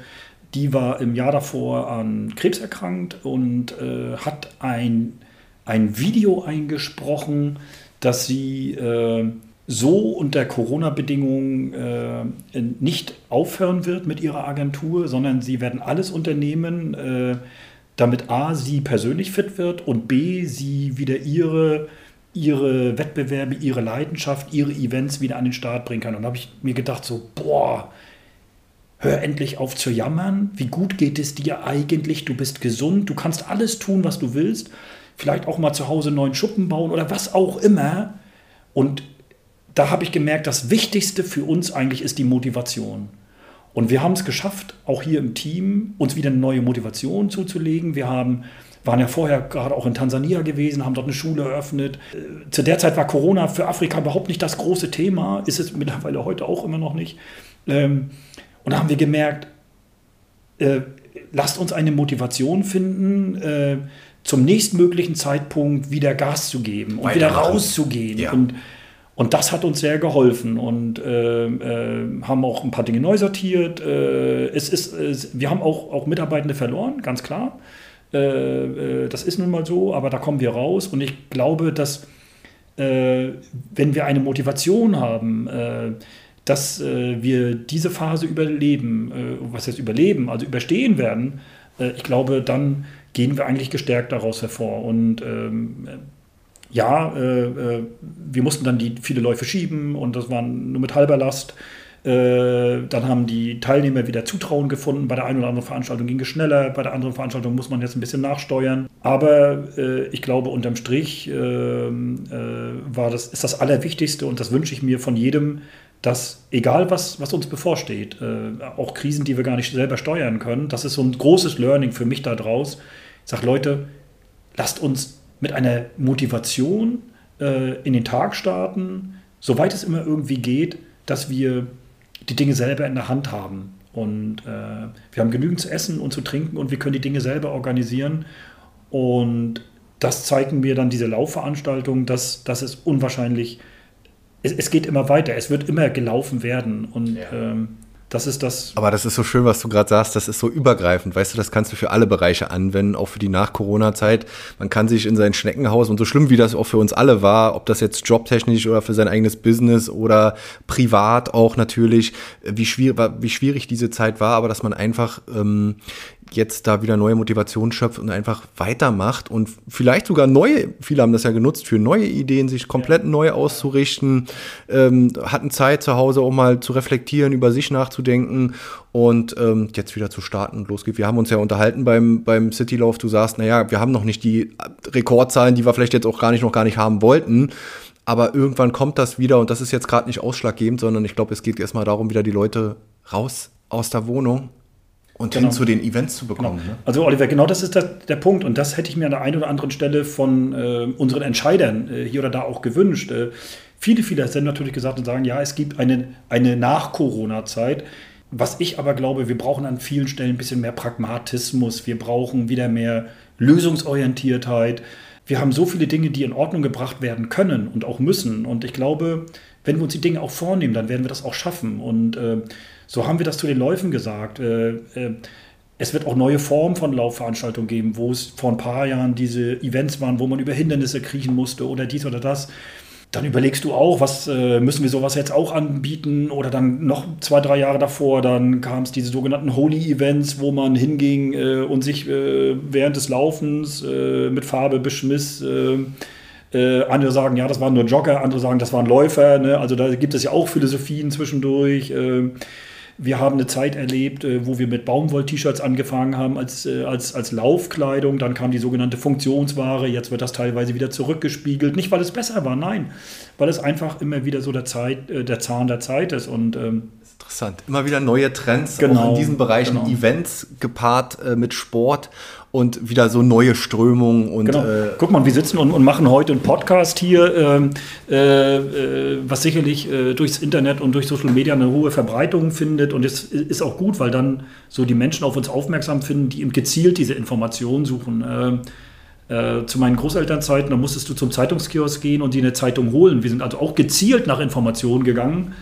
die war im Jahr davor an Krebs erkrankt und äh, hat ein, ein Video eingesprochen, dass sie äh, so unter Corona-Bedingungen äh, nicht aufhören wird mit ihrer Agentur, sondern sie werden alles unternehmen, äh, damit A, sie persönlich fit wird und B, sie wieder ihre, ihre Wettbewerbe, ihre Leidenschaft, ihre Events wieder an den Start bringen kann. Und da habe ich mir gedacht, so, boah, hör endlich auf zu jammern. Wie gut geht es dir eigentlich? Du bist gesund, du kannst alles tun, was du willst. Vielleicht auch mal zu Hause einen neuen Schuppen bauen oder was auch immer. Und da habe ich gemerkt, das Wichtigste für uns eigentlich ist die Motivation. Und wir haben es geschafft, auch hier im Team, uns wieder eine neue Motivation zuzulegen. Wir haben, waren ja vorher gerade auch in Tansania gewesen, haben dort eine Schule eröffnet. Zu der Zeit war Corona für Afrika überhaupt nicht das große Thema, ist es mittlerweile heute auch immer noch nicht. Und da haben wir gemerkt, äh, lasst uns eine Motivation finden, äh, zum nächstmöglichen Zeitpunkt wieder Gas zu geben und wieder rauszugehen. Ja. Und, und das hat uns sehr geholfen und äh, äh haben auch ein paar Dinge neu sortiert. Äh, es ist, es, wir haben auch, auch Mitarbeitende verloren, ganz klar. Äh, das ist nun mal so, aber da kommen wir raus und ich glaube, dass wenn wir eine Motivation haben, dass äh, wir diese Phase überleben, äh, was heißt überleben, also überstehen werden, äh, ich glaube, dann gehen wir eigentlich gestärkt daraus hervor. Und ähm, ja, äh, äh, wir mussten dann die viele Läufe schieben und das waren nur mit halber Last. Äh, dann haben die Teilnehmer wieder Zutrauen gefunden. Bei der einen oder anderen Veranstaltung ging es schneller, bei der anderen Veranstaltung muss man jetzt ein bisschen nachsteuern. Aber äh, ich glaube, unterm Strich ähm, äh, war das, ist das Allerwichtigste und das wünsche ich mir von jedem, dass egal was, was uns bevorsteht, äh, auch Krisen, die wir gar nicht selber steuern können, das ist so ein großes Learning für mich da draus. Ich sage, Leute, lasst uns mit einer Motivation äh, in den Tag starten, soweit es immer irgendwie geht, dass wir die Dinge selber in der Hand haben. Und äh, wir haben genügend zu essen und zu trinken und wir können die Dinge selber organisieren. Und das zeigen mir dann diese Laufveranstaltungen, dass das ist unwahrscheinlich. Es, es, geht immer weiter, es wird immer gelaufen werden. Und ja. ähm, das ist das. Aber das ist so schön, was du gerade sagst. Das ist so übergreifend. Weißt du, das kannst du für alle Bereiche anwenden, auch für die Nach-Corona-Zeit. Man kann sich in sein Schneckenhaus und so schlimm wie das auch für uns alle war, ob das jetzt jobtechnisch oder für sein eigenes Business oder privat auch natürlich, wie schwierig, wie schwierig diese Zeit war, aber dass man einfach ähm, jetzt da wieder neue Motivation schöpft und einfach weitermacht und vielleicht sogar neue, viele haben das ja genutzt, für neue Ideen, sich komplett neu auszurichten, ähm, hatten Zeit zu Hause auch mal zu reflektieren, über sich nachzudenken und ähm, jetzt wieder zu starten und losgeht. Wir haben uns ja unterhalten beim, beim Citylauf, du sagst, naja, wir haben noch nicht die Rekordzahlen, die wir vielleicht jetzt auch gar nicht noch gar nicht haben wollten. Aber irgendwann kommt das wieder und das ist jetzt gerade nicht ausschlaggebend, sondern ich glaube, es geht erstmal darum, wieder die Leute raus aus der Wohnung, und genau. hin zu den Events zu bekommen. Genau. Ne? Also Oliver, genau das ist der, der, Punkt. Und das hätte ich mir an der einen oder anderen Stelle von äh, unseren Entscheidern äh, hier oder da auch gewünscht. Äh, viele, viele sind natürlich gesagt und sagen, ja, es gibt eine, eine Nach-Corona-Zeit. Was ich aber glaube, wir brauchen an vielen Stellen ein bisschen mehr Pragmatismus. Wir brauchen wieder mehr Lösungsorientiertheit. Wir haben so viele Dinge, die in Ordnung gebracht werden können und auch müssen. Und ich glaube, wenn wir uns die Dinge auch vornehmen, dann werden wir das auch schaffen. Und äh, so haben wir das zu den Läufen gesagt. Äh, äh, es wird auch neue Formen von Laufveranstaltungen geben, wo es vor ein paar Jahren diese Events waren, wo man über Hindernisse kriechen musste oder dies oder das. Dann überlegst du auch, was äh, müssen wir sowas jetzt auch anbieten oder dann noch zwei, drei Jahre davor, dann kam es diese sogenannten Holy Events, wo man hinging äh, und sich äh, während des Laufens äh, mit Farbe beschmiss. Äh, andere sagen, ja, das waren nur Jogger, andere sagen, das waren Läufer. Ne? Also da gibt es ja auch Philosophien zwischendurch. Wir haben eine Zeit erlebt, äh, wo wir mit Baumwoll-T-Shirts angefangen haben als, äh, als, als Laufkleidung. Dann kam die sogenannte Funktionsware. Jetzt wird das teilweise wieder zurückgespiegelt. Nicht, weil es besser war, nein, weil es einfach immer wieder so der, Zeit, äh, der Zahn der Zeit ist. Und, ähm, Interessant. Immer wieder neue Trends, genau, auch in diesen Bereichen, genau. Events gepaart äh, mit Sport und wieder so neue Strömungen. Und, genau. Äh, Guck mal, wir sitzen und, und, machen heute einen Podcast hier, ähm, äh, äh, was sicherlich äh, durchs Internet und durch Social Media eine hohe Verbreitung findet. Und es ist auch gut, weil dann so die Menschen auf uns aufmerksam finden, die eben gezielt diese Informationen suchen. Ähm, äh, zu meinen Großelternzeiten, da musstest du zum Zeitungskiosk gehen und die eine Zeitung holen. Wir sind also auch gezielt nach Informationen gegangen.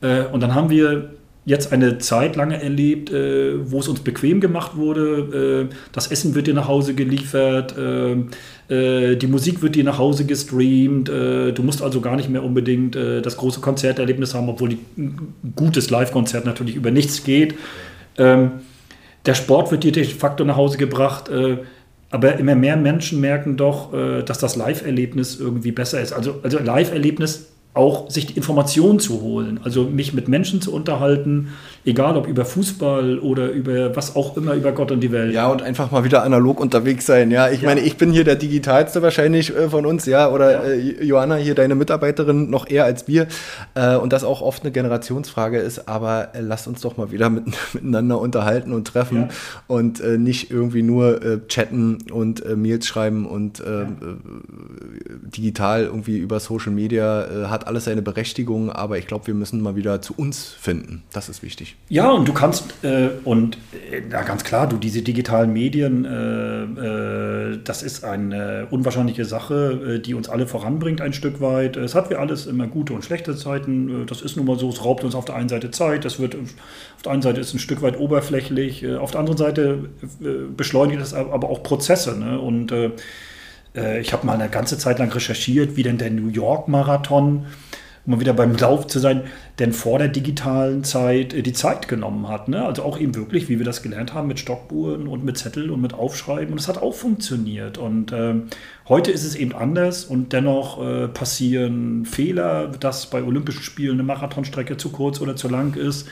Äh, und dann haben wir jetzt eine Zeit lange erlebt, äh, wo es uns bequem gemacht wurde. Äh, das Essen wird dir nach Hause geliefert, äh, äh die Musik wird dir nach Hause gestreamt. Äh, du musst also gar nicht mehr unbedingt äh, das große Konzerterlebnis haben, obwohl ein gutes Live-Konzert natürlich über nichts geht. Ähm, der Sport wird dir de facto nach Hause gebracht. aber immer mehr Menschen merken doch, dass das Live-Erlebnis irgendwie besser ist. Also, also Live-Erlebnis auch sich die Informationen zu holen, also mich mit Menschen zu unterhalten, egal ob über Fußball oder über was auch immer, über Gott und die Welt. Ja, und einfach mal wieder analog unterwegs sein. Ja, ich ja. meine, ich bin hier der digitalste wahrscheinlich äh, von uns, ja, oder ja. Äh, Johanna hier, deine Mitarbeiterin, noch eher als wir. Äh, und das auch oft eine Generationsfrage ist, aber äh, lasst uns doch mal wieder mit, miteinander unterhalten und treffen ja. und äh, nicht irgendwie nur äh, chatten und Mails schreiben und digital irgendwie über Social Media hat alles seine Berechtigung, aber ich glaube, wir müssen mal wieder zu uns finden. Das ist wichtig. Ja, und du kannst, äh, und äh, ja, ganz klar, du, diese digitalen Medien, äh, äh das ist eine unwahrscheinliche Sache, äh, die uns alle voranbringt ein Stück weit. Es hat wie alles immer gute und schlechte Zeiten. Äh, das ist nun mal so, es raubt uns auf der einen Seite Zeit, das wird, auf der einen Seite ist ein Stück weit oberflächlich, auf der anderen Seite beschleunigt es aber auch Prozesse. Ne? Und ich habe mal eine ganze Zeit lang recherchiert, wie denn der New York Marathon um mal wieder beim Lauf zu sein, denn vor der digitalen Zeit äh, die Zeit genommen hat. Ne? Also auch eben wirklich, wie wir das gelernt haben, mit Stockuhren und mit Zettel und mit Aufschreiben. Und es hat auch funktioniert. Und äh, heute ist es eben anders und dennoch äh, passieren Fehler, dass bei Olympischen Spielen eine Marathonstrecke zu kurz oder zu lang ist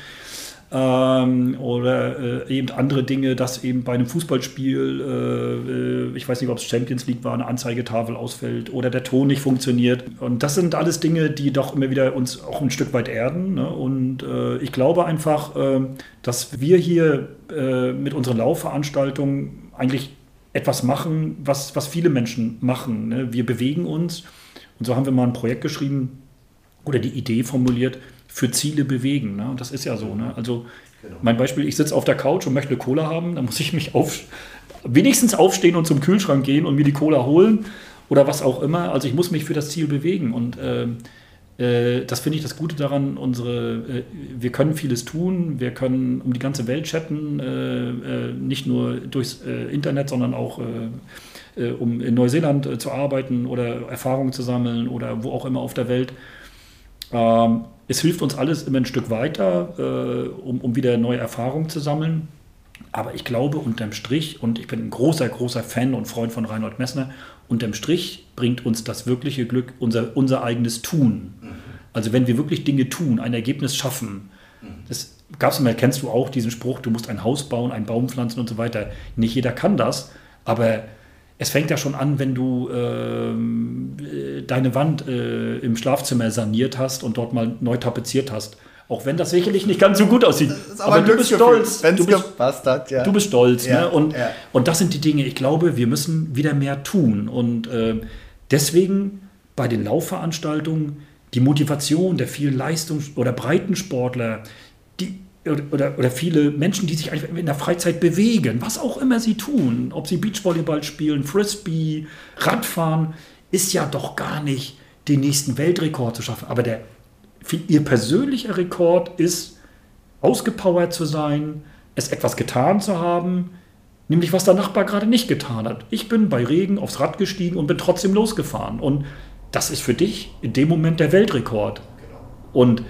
ähm, oder äh, eben andere Dinge, dass eben bei einem Fußballspiel, äh, äh, ich weiß nicht, ob es Champions League war, eine Anzeigetafel ausfällt oder der Ton nicht funktioniert. Und das sind alles Dinge, die doch immer wieder uns auch ein Stück weit erden. Ne? Und äh, ich glaube einfach, äh, dass wir hier äh, mit unseren Laufveranstaltungen eigentlich etwas machen, was, was viele Menschen machen. Ne? Wir bewegen uns. Und so haben wir mal ein Projekt geschrieben oder die Idee formuliert, für Ziele bewegen. Ne? Und das ist ja so. Ne? Also genau. mein Beispiel, ich sitze auf der Couch und möchte eine Cola haben, dann muss ich mich auf, wenigstens aufstehen und zum Kühlschrank gehen und mir die Cola holen oder was auch immer. Also ich muss mich für das Ziel bewegen und äh, äh, das finde ich das Gute daran. Unsere, äh, wir können vieles tun, wir können um die ganze Welt chatten, äh, äh, nicht nur durchs äh, Internet, sondern auch um in Neuseeland zu arbeiten oder Erfahrungen zu sammeln oder wo auch immer auf der Welt. Ähm, es hilft uns alles immer ein Stück weiter, äh, um, um wieder neue Erfahrungen zu sammeln. Aber ich glaube, unterm Strich, und ich bin ein großer, großer Fan und Freund von Reinhold Messner, unterm Strich bringt uns das wirkliche Glück unser, unser eigenes Tun. Mhm. Also wenn wir wirklich Dinge tun, ein Ergebnis schaffen. Mhm. Das gab es immer, kennst du auch diesen Spruch, du musst ein Haus bauen, einen Baum pflanzen und so weiter. Nicht jeder kann das, aber es fängt ja schon an, wenn du ähm, deine Wand äh, im Schlafzimmer saniert hast und dort mal neu tapeziert hast. Auch wenn das sicherlich nicht ganz so gut aussieht. aber, aber du bist stolz. Du bist, hat, ja. du bist stolz. Ja, ne? und, ja. und das sind die Dinge, ich glaube, wir müssen wieder mehr tun. Und äh, deswegen bei den Laufveranstaltungen die Motivation der vielen Leistungs- oder Breitensportler, oder, oder viele Menschen, die sich in der Freizeit bewegen, was auch immer sie tun, ob sie Beachvolleyball spielen, Frisbee, Radfahren, ist ja doch gar nicht den nächsten Weltrekord zu schaffen. Aber der, ihr persönlicher Rekord ist, ausgepowert zu sein, es etwas getan zu haben, nämlich was der Nachbar gerade nicht getan hat. Ich bin bei Regen aufs Rad gestiegen und bin trotzdem losgefahren. Und das ist für dich in dem Moment der Weltrekord. Genau. Und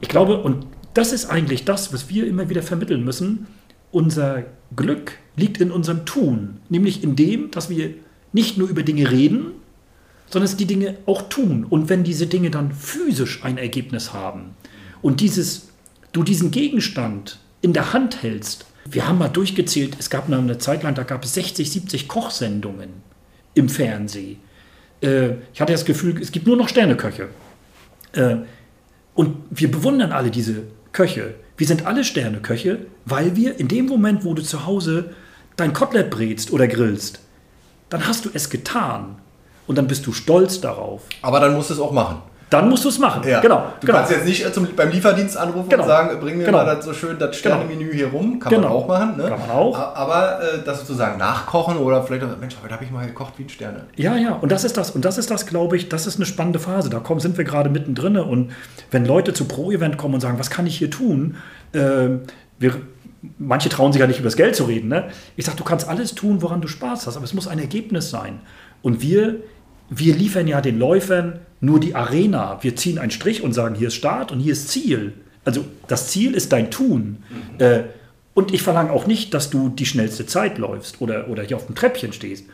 ich glaube, und das ist eigentlich das, was wir immer wieder vermitteln müssen. Unser Glück liegt in unserem Tun, nämlich in dem, dass wir nicht nur über Dinge reden, sondern dass die Dinge auch tun. Und wenn diese Dinge dann physisch ein Ergebnis haben und dieses, du diesen Gegenstand in der Hand hältst, wir haben mal durchgezählt, es gab eine Zeit lang, da gab es 60, 70 Kochsendungen im Fernsehen. Äh, ich hatte das Gefühl, es gibt nur noch Sterneköche. Äh, und wir bewundern alle diese Köche. Wir sind alle Sterneköche, weil wir in dem Moment, wo du zu Hause dein Kotelett brätst oder grillst, dann hast du es getan. Und dann bist du stolz darauf. Aber dann musst du es auch machen. Dann musst du es machen. Ja. Genau. Du genau. kannst jetzt nicht zum, beim Lieferdienst anrufen genau. und sagen, bring mir genau. mal das so schön das genau. Sternemenü hier rum. Kann man genau. auch machen. Ne? Kann man auch. Aber äh, das sozusagen nachkochen oder vielleicht, Mensch, heute habe ich mal gekocht wie ein Sterne. Ja, ja. Und das ist das. Und das ist das, glaube ich, das ist eine spannende Phase. Da kommen, sind wir gerade mittendrin. Und wenn Leute zu Pro-Event kommen und sagen, was kann ich hier tun? Äh, wir, manche trauen sich ja nicht über das Geld zu reden. Ne? Ich sage, du kannst alles tun, woran du Spaß hast, aber es muss ein Ergebnis sein. Und wir wir liefern ja den Läufern nur die Arena. Wir ziehen einen Strich und sagen, hier ist Start und hier ist Ziel. Also das Ziel ist dein Tun. Mhm. Äh, und ich verlange auch nicht, dass du die schnellste Zeit läufst oder, oder hier auf dem Treppchen stehst.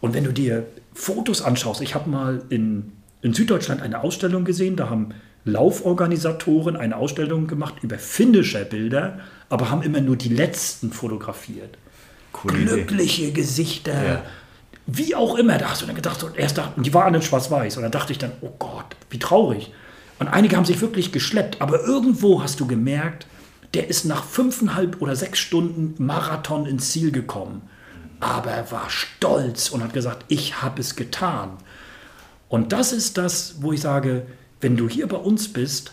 Und wenn du dir Fotos anschaust, ich habe mal in, in Süddeutschland eine Ausstellung gesehen, da haben Lauforganisatoren eine Ausstellung gemacht über finnische Bilder, aber haben immer nur die letzten fotografiert. Cool Glückliche Idee. Gesichter, ja wie auch immer, da hast du dann gedacht, und erst dachten, die waren in schwarz-weiß. Und dann dachte ich dann, oh Gott, wie traurig. Und einige haben sich wirklich geschleppt, aber irgendwo hast du gemerkt, der ist nach fünfeinhalb oder sechs Stunden Marathon ins Ziel gekommen. Aber er war stolz und hat gesagt, ich habe es getan. Und das ist das, wo ich sage, wenn du hier bei uns bist,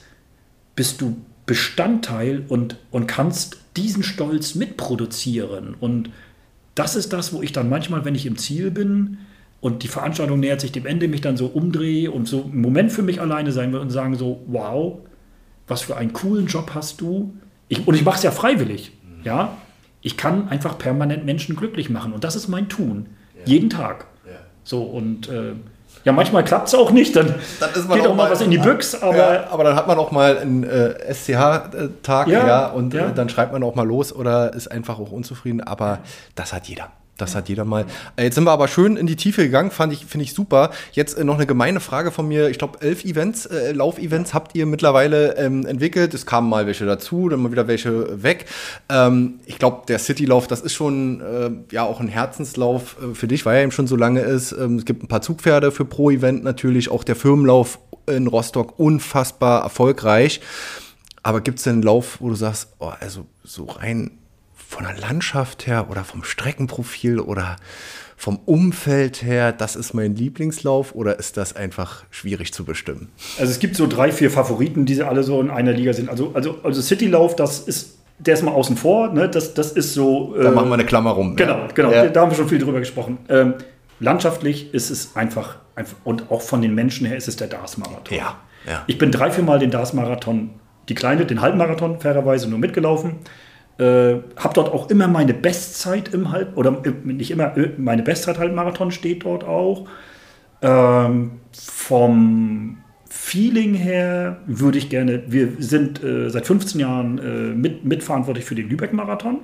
bist du Bestandteil und, und kannst diesen Stolz mitproduzieren. Und das ist das, wo ich dann manchmal, wenn ich im Ziel bin und die Veranstaltung nähert sich dem Ende, mich dann so umdrehe und so einen Moment für mich alleine sein will und sagen so, wow, was für einen coolen Job hast du. Ich, und ich mache es ja freiwillig. Mhm. Ja, ich kann einfach permanent Menschen glücklich machen und das ist mein Tun. Ja. Jeden Tag. Ja. So und äh, Ja, manchmal klappt es auch nicht, dann, geht auch mal was in die Büchs. Aber, ja, aber dann hat man auch mal einen äh, SCH-Tag ja, ja, und ja. Äh, dann schreibt man auch mal los oder ist einfach auch unzufrieden. Aber das hat jeder. Das hat jeder mal. Äh, jetzt sind wir aber schön in die Tiefe gegangen, fand ich, finde ich super. Jetzt äh, noch eine gemeine Frage von mir. Ich glaube, elf Events, äh, Laufevents habt ihr mittlerweile ähm, entwickelt. Es kamen mal welche dazu, dann mal wieder welche weg. Ähm, ich glaube, der Citylauf, das ist schon äh, ja auch ein Herzenslauf äh, für dich, weil er eben schon so lange ist. Ähm, es gibt ein paar Zugpferde für pro Event natürlich. Auch der Firmenlauf in Rostock unfassbar erfolgreich. Aber gibt es denn einen Lauf, wo du sagst, oh, also so rein von der Landschaft her oder vom Streckenprofil oder vom Umfeld her, das ist mein Lieblingslauf oder ist das einfach schwierig zu bestimmen? Also es gibt so drei, vier Favoriten, die alle so in einer Liga sind. Also, also, also Citylauf, das ist, der ist mal außen vor, ne? das, das ist so. Da äh, machen wir eine Klammer rum. Genau, ja. genau, ja. da haben wir schon viel drüber gesprochen. Ähm, landschaftlich ist es einfach, einfach, und auch von den Menschen her ist es der Dars-Marathon. Ja, ja. Ich bin drei, vier Mal den Dars-Marathon, die kleine, den Halbmarathon fairerweise nur mitgelaufen. Äh, habe dort auch immer meine Bestzeit im Halb, oder äh, nicht immer, äh, meine Bestzeit Halbmarathon steht dort auch. Ähm, vom Feeling her würde ich gerne, wir sind äh, seit 15 Jahren äh, mit, mitverantwortlich für den Lübeck-Marathon.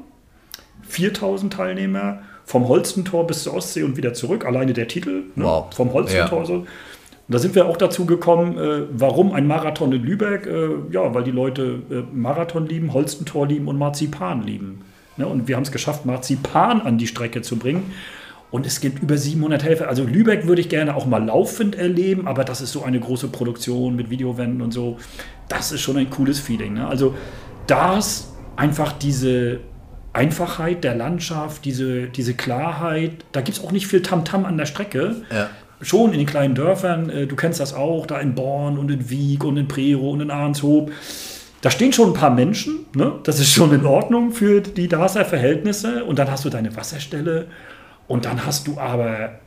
4000 Teilnehmer, vom Holstentor bis zur Ostsee und wieder zurück, alleine der Titel. Ne? Wow. Vom Holstentor ja. so. Und da sind wir auch dazu gekommen, äh, warum ein Marathon in Lübeck? Äh, ja, weil die Leute äh, Marathon lieben, Holstentor lieben und Marzipan lieben. Ne? Und wir haben es geschafft, Marzipan an die Strecke zu bringen. Und es gibt über 700 Helfer. Also Lübeck würde ich gerne auch mal laufend erleben, aber das ist so eine große Produktion mit Videowänden und so. Das ist schon ein cooles Feeling. Ne? Also das einfach diese Einfachheit der Landschaft, diese, diese Klarheit. Da gibt es auch nicht viel Tamtam -Tam an der Strecke. Ja schon in den kleinen Dörfern, äh, du kennst das auch, da in Born und in Wieg und in Prero und in Ahrenshoop, da stehen schon ein paar Menschen, ne? das ist schon in Ordnung für die Darßer Verhältnisse und dann hast du deine Wasserstelle und dann hast du aber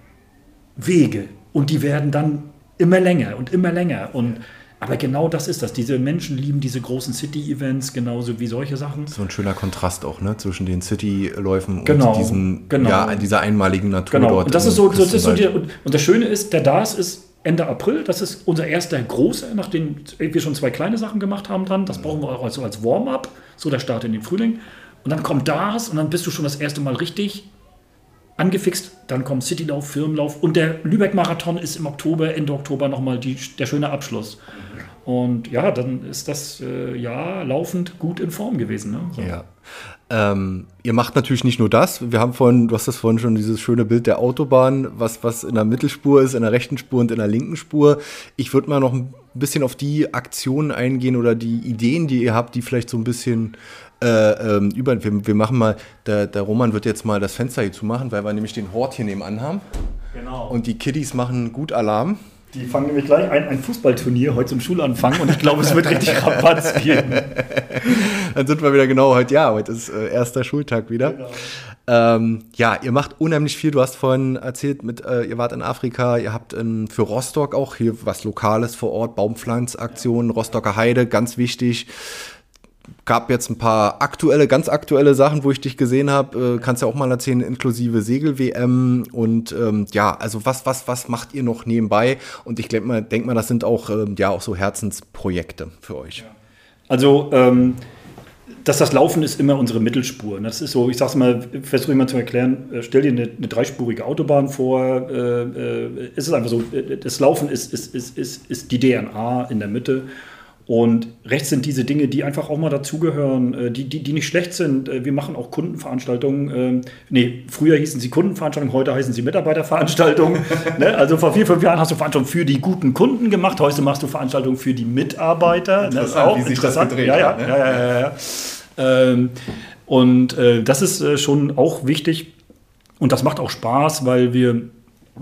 Wege. Und die werden dann immer länger und immer länger. Und aber genau das ist das. Diese Menschen lieben diese großen City-Events genauso wie solche Sachen. So ein schöner Kontrast auch, ne? Zwischen den City-Läufen genau, und diesem, genau. ja, dieser einmaligen Natur genau. dort. Und das ist so, das ist so die, und das Schöne ist, der DAS ist Ende April. Das ist unser erster großer, nachdem wir schon zwei kleine Sachen gemacht haben dran. Das brauchen wir auch als, als Warm-up. So der Start in den Frühling. Und dann kommt DAS und dann bist du schon das erste Mal richtig angefixt. Dann kommt Citylauf, Firmenlauf und der Lübeck-Marathon ist im Oktober, Ende Oktober nochmal die, der schöne Abschluss. Und ja, dann ist das äh, Jahr laufend gut in Form gewesen. Ne? So. Ja. Ähm, ihr macht natürlich nicht nur das. Wir haben vorhin, du hast das vorhin schon, dieses schöne Bild der Autobahn, was, was in der Mittelspur ist, in der rechten Spur und in der linken Spur. Ich würde mal noch ein bisschen auf die Aktionen eingehen oder die Ideen, die ihr habt, die vielleicht so ein bisschen äh, ähm, über. Wir, wir, machen mal, der, der Roman wird jetzt mal das Fenster hier zumachen, weil wir nämlich den Hort hier nebenan haben. Genau. Und die Kiddies machen gut Alarm. Die fangen nämlich gleich ein, ein Fußballturnier heute zum Schulanfang und ich glaube, es wird richtig Rabatz geben. Dann sind wir wieder genau heute, ja, heute ist äh, erster Schultag wieder. Genau. Ähm, ja, ihr macht unheimlich viel. Du hast vorhin erzählt, mit, äh, ihr wart in Afrika, ihr habt in, für Rostock auch hier was Lokales vor Ort, Baumpflanzaktionen, Rostocker Heide, ganz wichtig gab jetzt ein paar aktuelle, ganz aktuelle Sachen, wo ich dich gesehen habe. Äh, kannst ja auch mal erzählen, inklusive Segel-WM. Und ähm, ja, also was, was, was macht ihr noch nebenbei? Und ich denke mal, denk mal, das sind auch, ähm, ja, auch so Herzensprojekte für euch. Also, ähm, dass das Laufen ist immer unsere Mittelspur. Das ist so, ich sag's mal, versuche ich mal zu erklären, äh, stell dir eine, eine dreispurige Autobahn vor. Äh, äh, ist es einfach so, äh, das Laufen ist, ist, ist, ist, ist die DNA in der Mitte. Und rechts sind diese Dinge, die einfach auch mal dazugehören, äh, die, die, die nicht schlecht sind. Äh, wir machen auch Kundenveranstaltungen. Ähm, nee, früher hießen sie Kundenveranstaltungen, heute heißen sie Mitarbeiterveranstaltungen. ne? Also vor vier, fünf Jahren hast du Veranstaltungen für die guten Kunden gemacht, heute machst du Veranstaltungen für die Mitarbeiter. Ne? Interessant, ne? auch wie sich interessant. das gedreht ja, ja, ne? ja, ja, ja, ja. Ähm, und äh, das ist äh, schon auch wichtig. Und das macht auch Spaß, weil wir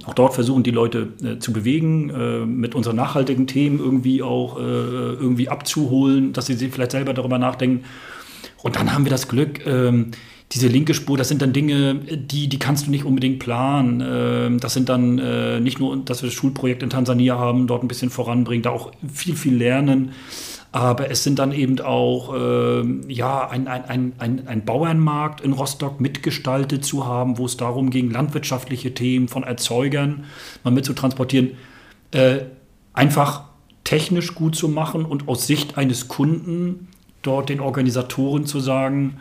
auch dort versuchen die Leute äh, zu bewegen, äh, mit unseren nachhaltigen Themen irgendwie auch äh, irgendwie abzuholen, dass sie vielleicht selber darüber nachdenken. Und dann haben wir das Glück, ähm, diese linke Spur, das sind dann Dinge, die, die kannst du nicht unbedingt planen. Ähm, das sind dann äh, nicht nur, dass wir das Schulprojekt in Tansania haben, dort ein bisschen voranbringen, da auch viel, viel lernen. Aber es sind dann eben auch äh, ja, ein, ein, ein, ein Bauernmarkt in Rostock mitgestaltet zu haben, wo es darum ging, landwirtschaftliche Themen von Erzeugern mal mit zu transportieren. äh, einfach technisch gut zu machen und aus Sicht eines Kunden dort den Organisatoren zu sagen,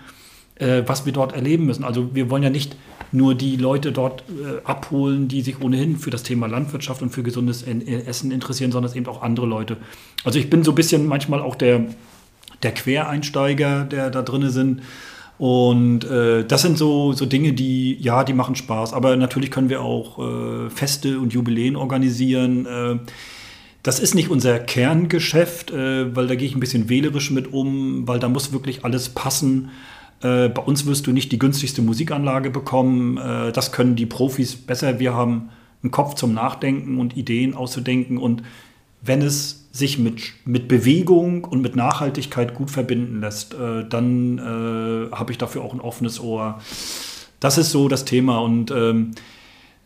äh, was wir dort erleben müssen. Also wir wollen ja nicht nur die Leute dort äh, abholen, die sich ohnehin für das Thema Landwirtschaft und für gesundes Essen interessieren, sondern eben auch andere Leute. Also ich bin so ein bisschen manchmal auch der, der Quereinsteiger, der da drin sind. Und äh, das sind so, so Dinge, die, ja, die machen Spaß. Aber natürlich können wir auch äh, Feste und Jubiläen organisieren. Äh, das ist nicht unser Kerngeschäft, äh, weil da gehe ich ein bisschen wählerisch mit um, weil da muss wirklich alles passen. Äh, bei uns wirst du nicht die günstigste Musikanlage bekommen. Äh, das können die Profis besser. Wir haben einen Kopf zum Nachdenken und Ideen auszudenken. Und wenn es sich mit, mit Bewegung und mit Nachhaltigkeit gut verbinden lässt, äh, dann äh, habe ich dafür auch ein offenes Ohr. Das ist so das Thema. Und ähm,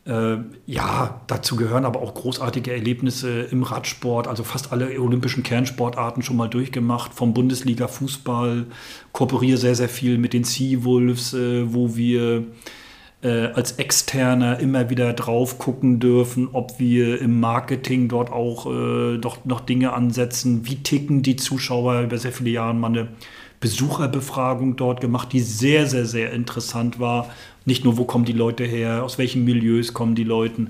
äh, ja, dazu gehören aber auch großartige Erlebnisse im Radsport, also fast alle olympischen Kernsportarten schon mal durchgemacht, vom Bundesliga Fußball, kooperiere sehr, sehr viel mit den Seawolves, äh, wo wir äh, als Externer immer wieder drauf gucken dürfen, ob wir im Marketing dort auch äh, doch noch Dinge ansetzen, wie ticken die Zuschauer? Über sehr viele Jahre mal eine Besucherbefragung dort gemacht, die sehr, sehr, sehr interessant war. Nicht nur, wo kommen die Leute her, aus welchen Milieus kommen die Leute,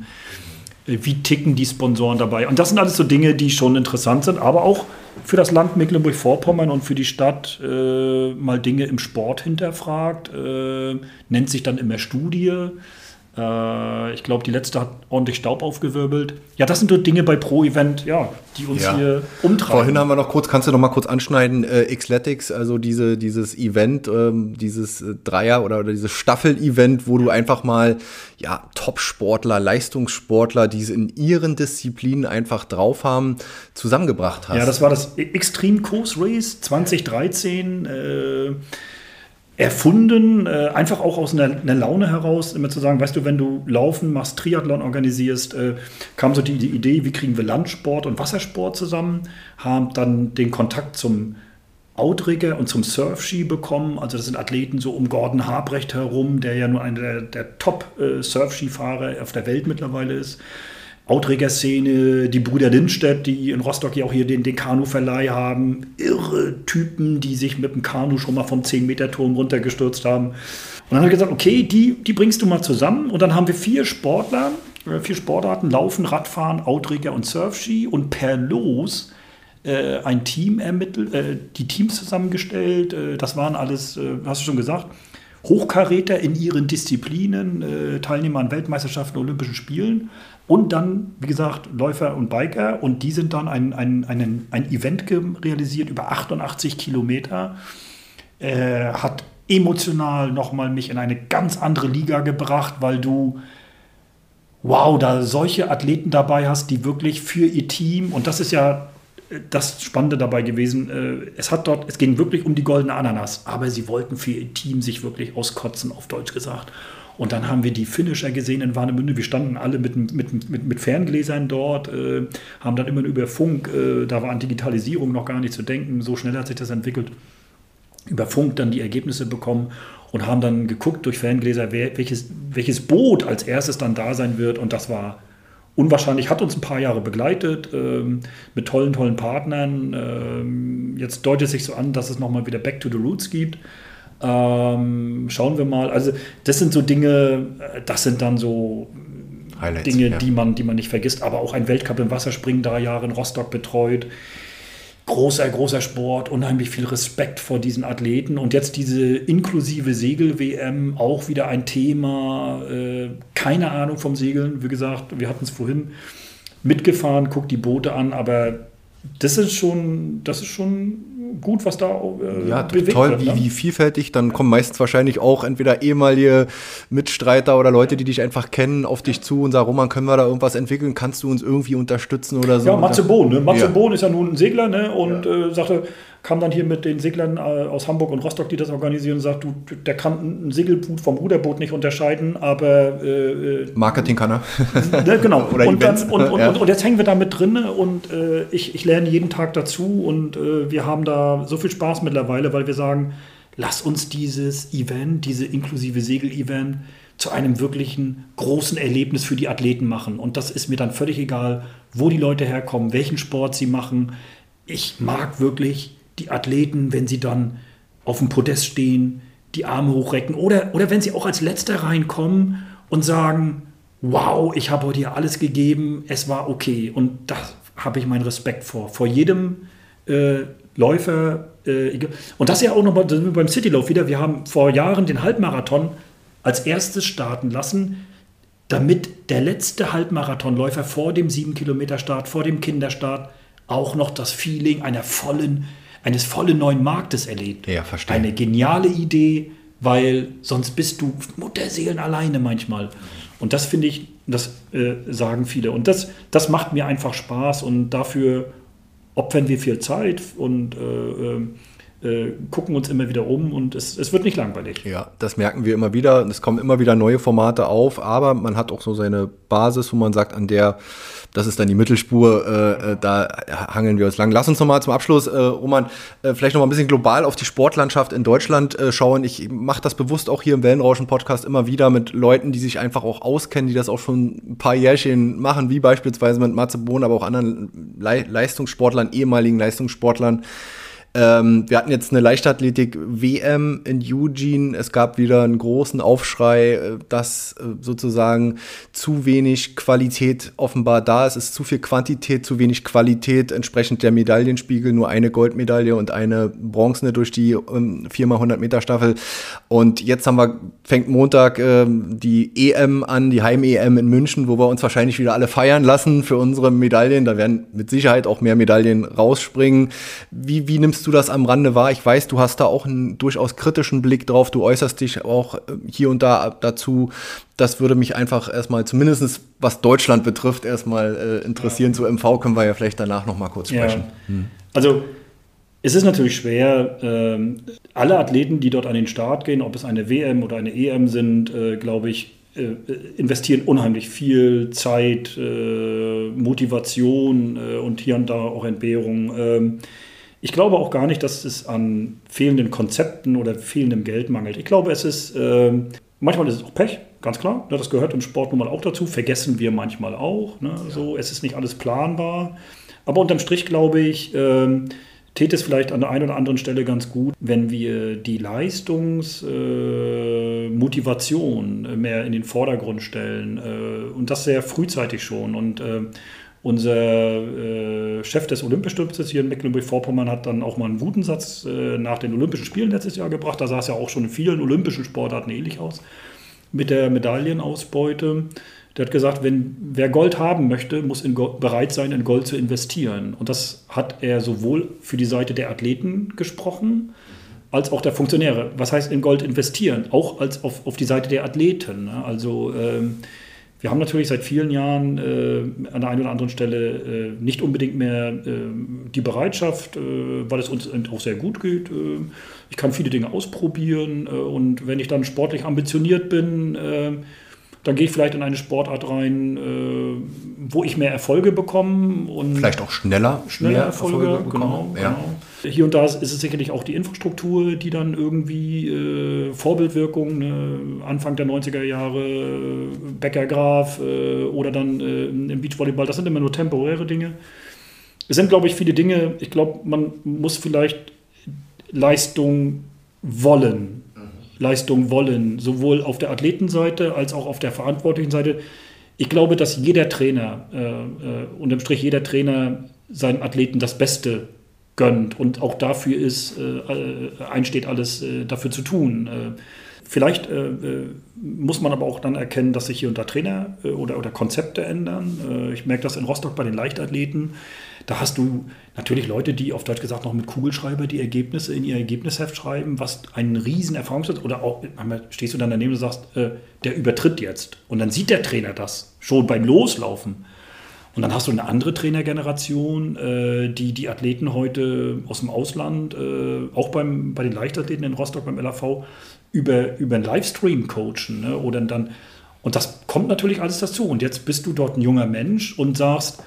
äh, wie ticken die Sponsoren dabei. Und das sind alles so Dinge, die schon interessant sind, aber auch für das Land Mecklenburg-Vorpommern und für die Stadt äh, mal Dinge im Sport hinterfragt, äh, nennt sich dann immer Studie. Äh, ich glaube, die letzte hat ordentlich Staub aufgewirbelt. Ja, das sind so Dinge bei Pro Event, ja, die uns ja. hier umtreiben. Vorhin haben wir noch kurz, kannst du noch mal kurz anschneiden, äh, Xletics, also diese, dieses Event, ähm, dieses äh, Dreier- oder, oder dieses Staffel-Event, wo du einfach mal ja, Top-Sportler, Leistungssportler, die es in ihren Disziplinen einfach drauf haben, zusammengebracht hast. Ja, das war das Extreme Course Race 2013. Äh, erfunden, äh, einfach auch aus einer, einer, Laune heraus, immer zu sagen, weißt du, wenn du Laufen machst, Triathlon organisierst, äh, kam so die, die, Idee, wie kriegen wir Landsport und Wassersport zusammen, haben dann den Kontakt zum Outrigger und zum Surfski bekommen. Also das sind Athleten so um Gordon Habrecht herum, der ja nur einer der, der Top-Surfskifahrer äh, auf der Welt mittlerweile ist. Outrigger-Szene, die Brüder Lindstedt, die in Rostock ja auch hier den, den Kanu-Verleih haben. Irre Typen, die sich mit dem Kanu schon mal vom 10-Meter-Turm runtergestürzt haben. Und dann haben wir gesagt, okay, die, die bringst du mal zusammen. Und dann haben wir vier Sportler, äh, vier Sportarten, Laufen, Radfahren, Outrigger und Surfski. Und per Los äh, ein Team ermittelt, äh, die Teams zusammengestellt. Äh, das waren alles, äh, hast du schon gesagt, Hochkaräter in ihren Disziplinen, äh, Teilnehmer an Weltmeisterschaften, Olympischen Spielen. Und dann, wie gesagt, Läufer und Biker. Und die sind dann ein, ein, ein, ein Event realisiert über 88 Kilometer. Äh, hat emotional nochmal mich in eine ganz andere Liga gebracht, weil du, wow, da solche Athleten dabei hast, die wirklich für ihr Team, und das ist ja das Spannende dabei gewesen, äh, es hat dort, es ging wirklich um die goldene Ananas, aber sie wollten für ihr Team sich wirklich auskotzen, auf Deutsch gesagt. Und dann haben wir die Finisher gesehen in Warnemünde. Wir standen alle mit, mit, mit, mit Ferngläsern dort, äh, haben dann immer über Funk, äh, da war an Digitalisierung noch gar nicht zu denken, so schnell hat sich das entwickelt, über Funk dann die Ergebnisse bekommen und haben dann geguckt durch Ferngläser, wer, welches, welches Boot als erstes dann da sein wird. Und das war unwahrscheinlich, hat uns ein paar Jahre begleitet, ähm, mit tollen, tollen Partnern. Ähm, jetzt deutet es sich so an, dass es nochmal wieder Back to the Roots gibt. Ähm, schauen wir mal. Also das sind so Dinge, äh, das sind dann so Highlights, Dinge, ja. die, man, die man nicht vergisst. Aber auch ein Weltcup im Wasserspringen, drei Jahre in Rostock betreut. Großer, großer Sport, unheimlich viel Respekt vor diesen Athleten. Und jetzt diese inklusive Segel-WM, auch wieder ein Thema. Äh, keine Ahnung vom Segeln. Wie gesagt, wir hatten es vorhin mitgefahren, guckt die Boote an, aber das ist schon, das ist schon gut, was da äh, ja, bewegt toll, wird. Wie, ne? wie vielfältig. Dann kommen meistens wahrscheinlich auch entweder ehemalige Mitstreiter oder Leute, die dich einfach kennen, auf dich zu und sagen, Roman, können wir da irgendwas entwickeln? Kannst du uns irgendwie unterstützen oder so? Ja, Matze Bohn. Ne? Matze ja. Bohn ist ja nun ein Segler ne? und ja. äh, sagte, kam dann hier mit den Seglern äh, aus Hamburg und Rostock, die das organisieren, und sagt, du, der kann ein Segelboot vom Ruderboot nicht unterscheiden, aber äh, äh Marketing kann er. ne, genau. Oder und, dann, und, und, ja. und, jetzt hängen wir da mit drin und äh, ich, ich lerne jeden Tag dazu und äh, wir haben da so viel Spaß mittlerweile, weil wir sagen, lass uns dieses Event, diese inklusive Segel-Event zu einem wirklichen großen Erlebnis für die Athleten machen. Und das ist mir dann völlig egal, wo die Leute herkommen, welchen Sport sie machen. Ich mag wirklich die Athleten, wenn sie dann auf dem Podest stehen, die Arme hochrecken oder, oder wenn sie auch als Letzter reinkommen und sagen, wow, ich habe heute alles gegeben, es war okay. Und da habe ich meinen Respekt vor. Vor jedem äh, Läufer. Äh, und das ja auch nochmal beim Citylauf wieder. Wir haben vor Jahren den Halbmarathon als erstes starten lassen, damit der letzte Halbmarathonläufer vor dem 7-Kilometer-Start, vor dem Kinderstart auch noch das Feeling einer vollen, eines vollen neuen Marktes erlebt. Ja, verstehe. Eine geniale Idee, weil sonst bist du Mutterseelen alleine manchmal. Und das finde ich, das äh, sagen viele. Und das, das macht mir einfach Spaß und dafür opfern wir viel Zeit und äh, äh, gucken uns immer wieder um und es, es wird nicht langweilig. Ja, das merken wir immer wieder. Es kommen immer wieder neue Formate auf, aber man hat auch so seine Basis, wo man sagt, an der, das ist dann die Mittelspur, äh, äh da hangeln wir uns lang. Lass uns nochmal zum Abschluss, äh, Roman, äh, vielleicht nochmal ein bisschen global auf die Sportlandschaft in Deutschland äh, schauen. Ich mache das bewusst auch hier im Wellenrauschen-Podcast immer wieder mit Leuten, die sich einfach auch auskennen, die das auch schon ein paar Jährchen machen, wie beispielsweise mit Matze Bohn, aber auch anderen Le Leistungssportlern, ehemaligen Leistungssportlern. Ähm, wir hatten jetzt eine Leichtathletik-WM in Eugene. Es gab wieder einen großen Aufschrei, äh, dass äh, sozusagen zu wenig Qualität offenbar da ist. Es ist zu viel Quantität, zu wenig Qualität. Entsprechend der Medaillenspiegel nur eine Goldmedaille und eine bronzene durch die ähm, 4x100 Meter Staffel. Und jetzt haben wir, fängt Montag ähm, die EM an, die Heim-EM in München, wo wir uns wahrscheinlich wieder alle feiern lassen für unsere Medaillen. Da werden mit Sicherheit auch mehr Medaillen rausspringen. Wie, wie nimmst du das am Rande wahr? Ich weiß, du hast da auch einen durchaus kritischen Blick drauf. Du äußerst dich auch äh, hier und da dazu. Das würde mich einfach erstmal, zumindest was Deutschland betrifft, erstmal äh, interessieren. Ja. Zu MV können wir ja vielleicht danach nochmal kurz sprechen. Ja. Hm. Also es ist natürlich schwer, ähm, alle Athleten, die dort an den Start gehen, ob es eine WM oder eine EM sind, äh, glaube ich, äh, investieren unheimlich viel Zeit, äh, Motivation äh, und hier und da auch Entbehrung. Ähm, ich glaube auch gar nicht, dass es an fehlenden Konzepten oder fehlendem Geld mangelt. Ich glaube, es ist, äh, manchmal ist es auch Pech, ganz klar. Ne, das gehört im Sport nun mal auch dazu. Vergessen wir manchmal auch. Ne? Ja. So, es ist nicht alles planbar. Aber unterm Strich glaube ich, äh, täte es vielleicht an der einen oder anderen Stelle ganz gut, wenn wir die Leistungsmotivation äh, mehr in den Vordergrund stellen. Äh, und das sehr frühzeitig schon. Und äh, unser äh, Chef des Olympiastützes hier in Mecklenburg-Vorpommern hat dann auch mal einen guten Satz äh, nach den Olympischen Spielen letztes Jahr gebracht. Da sah es ja auch schon in vielen olympischen Sportarten ähnlich aus mit der Medaillenausbeute. Der hat gesagt, wenn wer Gold haben möchte, muss bereit sein, in Gold zu investieren. Und das hat er sowohl für die Seite der Athleten gesprochen, als auch der Funktionäre. Was heißt in Gold investieren? Auch als auf, auf die Seite der Athleten. Ne? Also ähm, wir haben natürlich seit vielen Jahren äh, an der einen oder anderen Stelle äh, nicht unbedingt mehr äh, die Bereitschaft, äh, weil es uns auch sehr gut geht. Äh, ich kann viele Dinge ausprobieren äh, und wenn ich dann sportlich ambitioniert bin, dann gehe ich vielleicht in eine Sportart rein, wo ich mehr Erfolge bekomme. Und vielleicht auch schneller, schneller Erfolge, Erfolge genau, ja. genau. Hier und da ist es sicherlich auch die Infrastruktur, die dann irgendwie äh, Vorbildwirkung, ne? Anfang der 90er Jahre, Becker Graf äh, oder dann äh, im Beachvolleyball, das sind immer nur temporäre Dinge. Es sind, glaube ich, viele Dinge, ich glaube, man muss vielleicht Leistung wollen Leistung wollen, sowohl auf der Athletenseite als auch auf der verantwortlichen Seite. Ich glaube, dass jeder Trainer, äh, äh, unterm Strich jeder Trainer seinen Athleten das Beste gönnt und auch dafür ist, äh, äh einsteht, alles äh, dafür zu tun. Äh, vielleicht muss man aber auch dann erkennen, dass sich hier unter Trainer oder, oder Konzepte ändern. ich merke das in Rostock bei den Leichtathleten. Da hast du natürlich Leute, die auf Deutsch gesagt noch mit Kugelschreiber die Ergebnisse in ihr Ergebnisheft schreiben, was einen riesen Erfahrungsschatz oder auch einmal stehst du dann daneben und sagst, äh, der übertritt jetzt. Und dann sieht der Trainer das schon beim Loslaufen. Und dann hast du eine andere Trainergeneration, äh, die die Athleten heute aus dem Ausland, äh, auch beim, bei den Leichtathleten in Rostock beim LAV, über, über einen Livestream coachen. Ne? Oder dann, und das kommt natürlich alles dazu. Und jetzt bist du dort ein junger Mensch und sagst,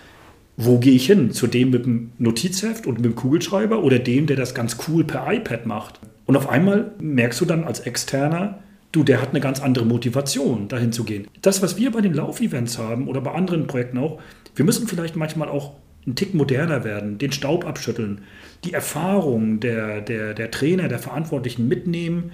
wo gehe ich hin? Zu dem mit dem Notizheft und mit dem Kugelschreiber oder dem, der das ganz cool per iPad macht? Und auf einmal merkst du dann als Externer, du, der hat eine ganz andere Motivation, dahin zu gehen. Das, was wir bei den Laufevents haben oder bei anderen Projekten auch, wir müssen vielleicht manchmal auch einen Tick moderner werden, den Staub abschütteln, die Erfahrung der, der, der Trainer, der Verantwortlichen mitnehmen.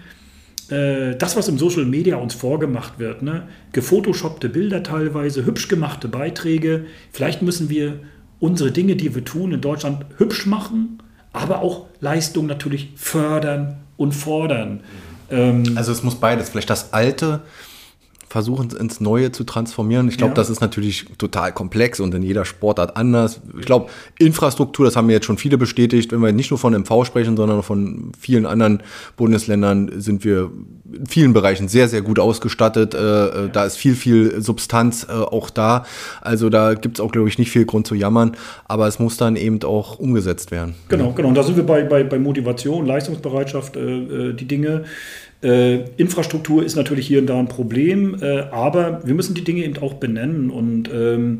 Äh, das, was im Social Media uns vorgemacht wird, ne? gefotoshoppte Bilder teilweise, hübsch gemachte Beiträge. Vielleicht müssen wir unsere Dinge, die wir tun in Deutschland, hübsch machen, aber auch Leistung natürlich fördern und fordern. Ähm, also es muss beides. Vielleicht das Alte versuchen ins Neue zu transformieren. Ich glaube, ja. das ist natürlich total komplex und in jeder Sportart anders. Ich glaube, Infrastruktur, das haben mir jetzt schon viele bestätigt, wenn wir nicht nur von MV sprechen, sondern von vielen anderen Bundesländern sind wir in vielen Bereichen sehr, sehr gut ausgestattet. Äh, äh da ist viel, viel Substanz äh, auch da. Also da gibt es auch, glaube ich, nicht viel Grund zu jammern, aber es muss dann eben auch umgesetzt werden. Genau, genau. Und da sind wir bei, bei, bei Motivation, Leistungsbereitschaft, äh, äh die Dinge. Äh, Infrastruktur ist natürlich hier und da ein Problem, äh, aber wir müssen die Dinge eben auch benennen und ähm,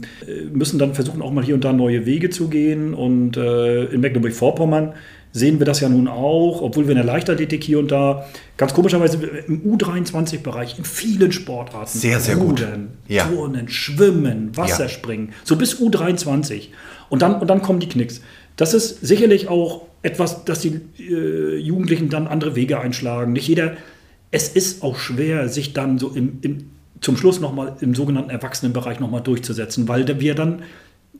müssen dann versuchen, auch mal hier und da neue Wege zu gehen. Und äh, in Mecklenburg-Vorpommern sehen wir das ja nun auch, obwohl wir in der Leichtathletik hier und da ganz komischerweise im U23-Bereich in vielen Sportarten sehr, sehr Rudern, gut. Ja. Turnen, Schwimmen, Wasserspringen, ja. so bis U23. Und dann, und dann kommen die Knicks. Das ist sicherlich auch etwas, dass die äh, Jugendlichen dann andere Wege einschlagen. Nicht jeder, es ist auch schwer, sich dann so im, im, zum Schluss nochmal im sogenannten Erwachsenenbereich nochmal durchzusetzen, weil wir dann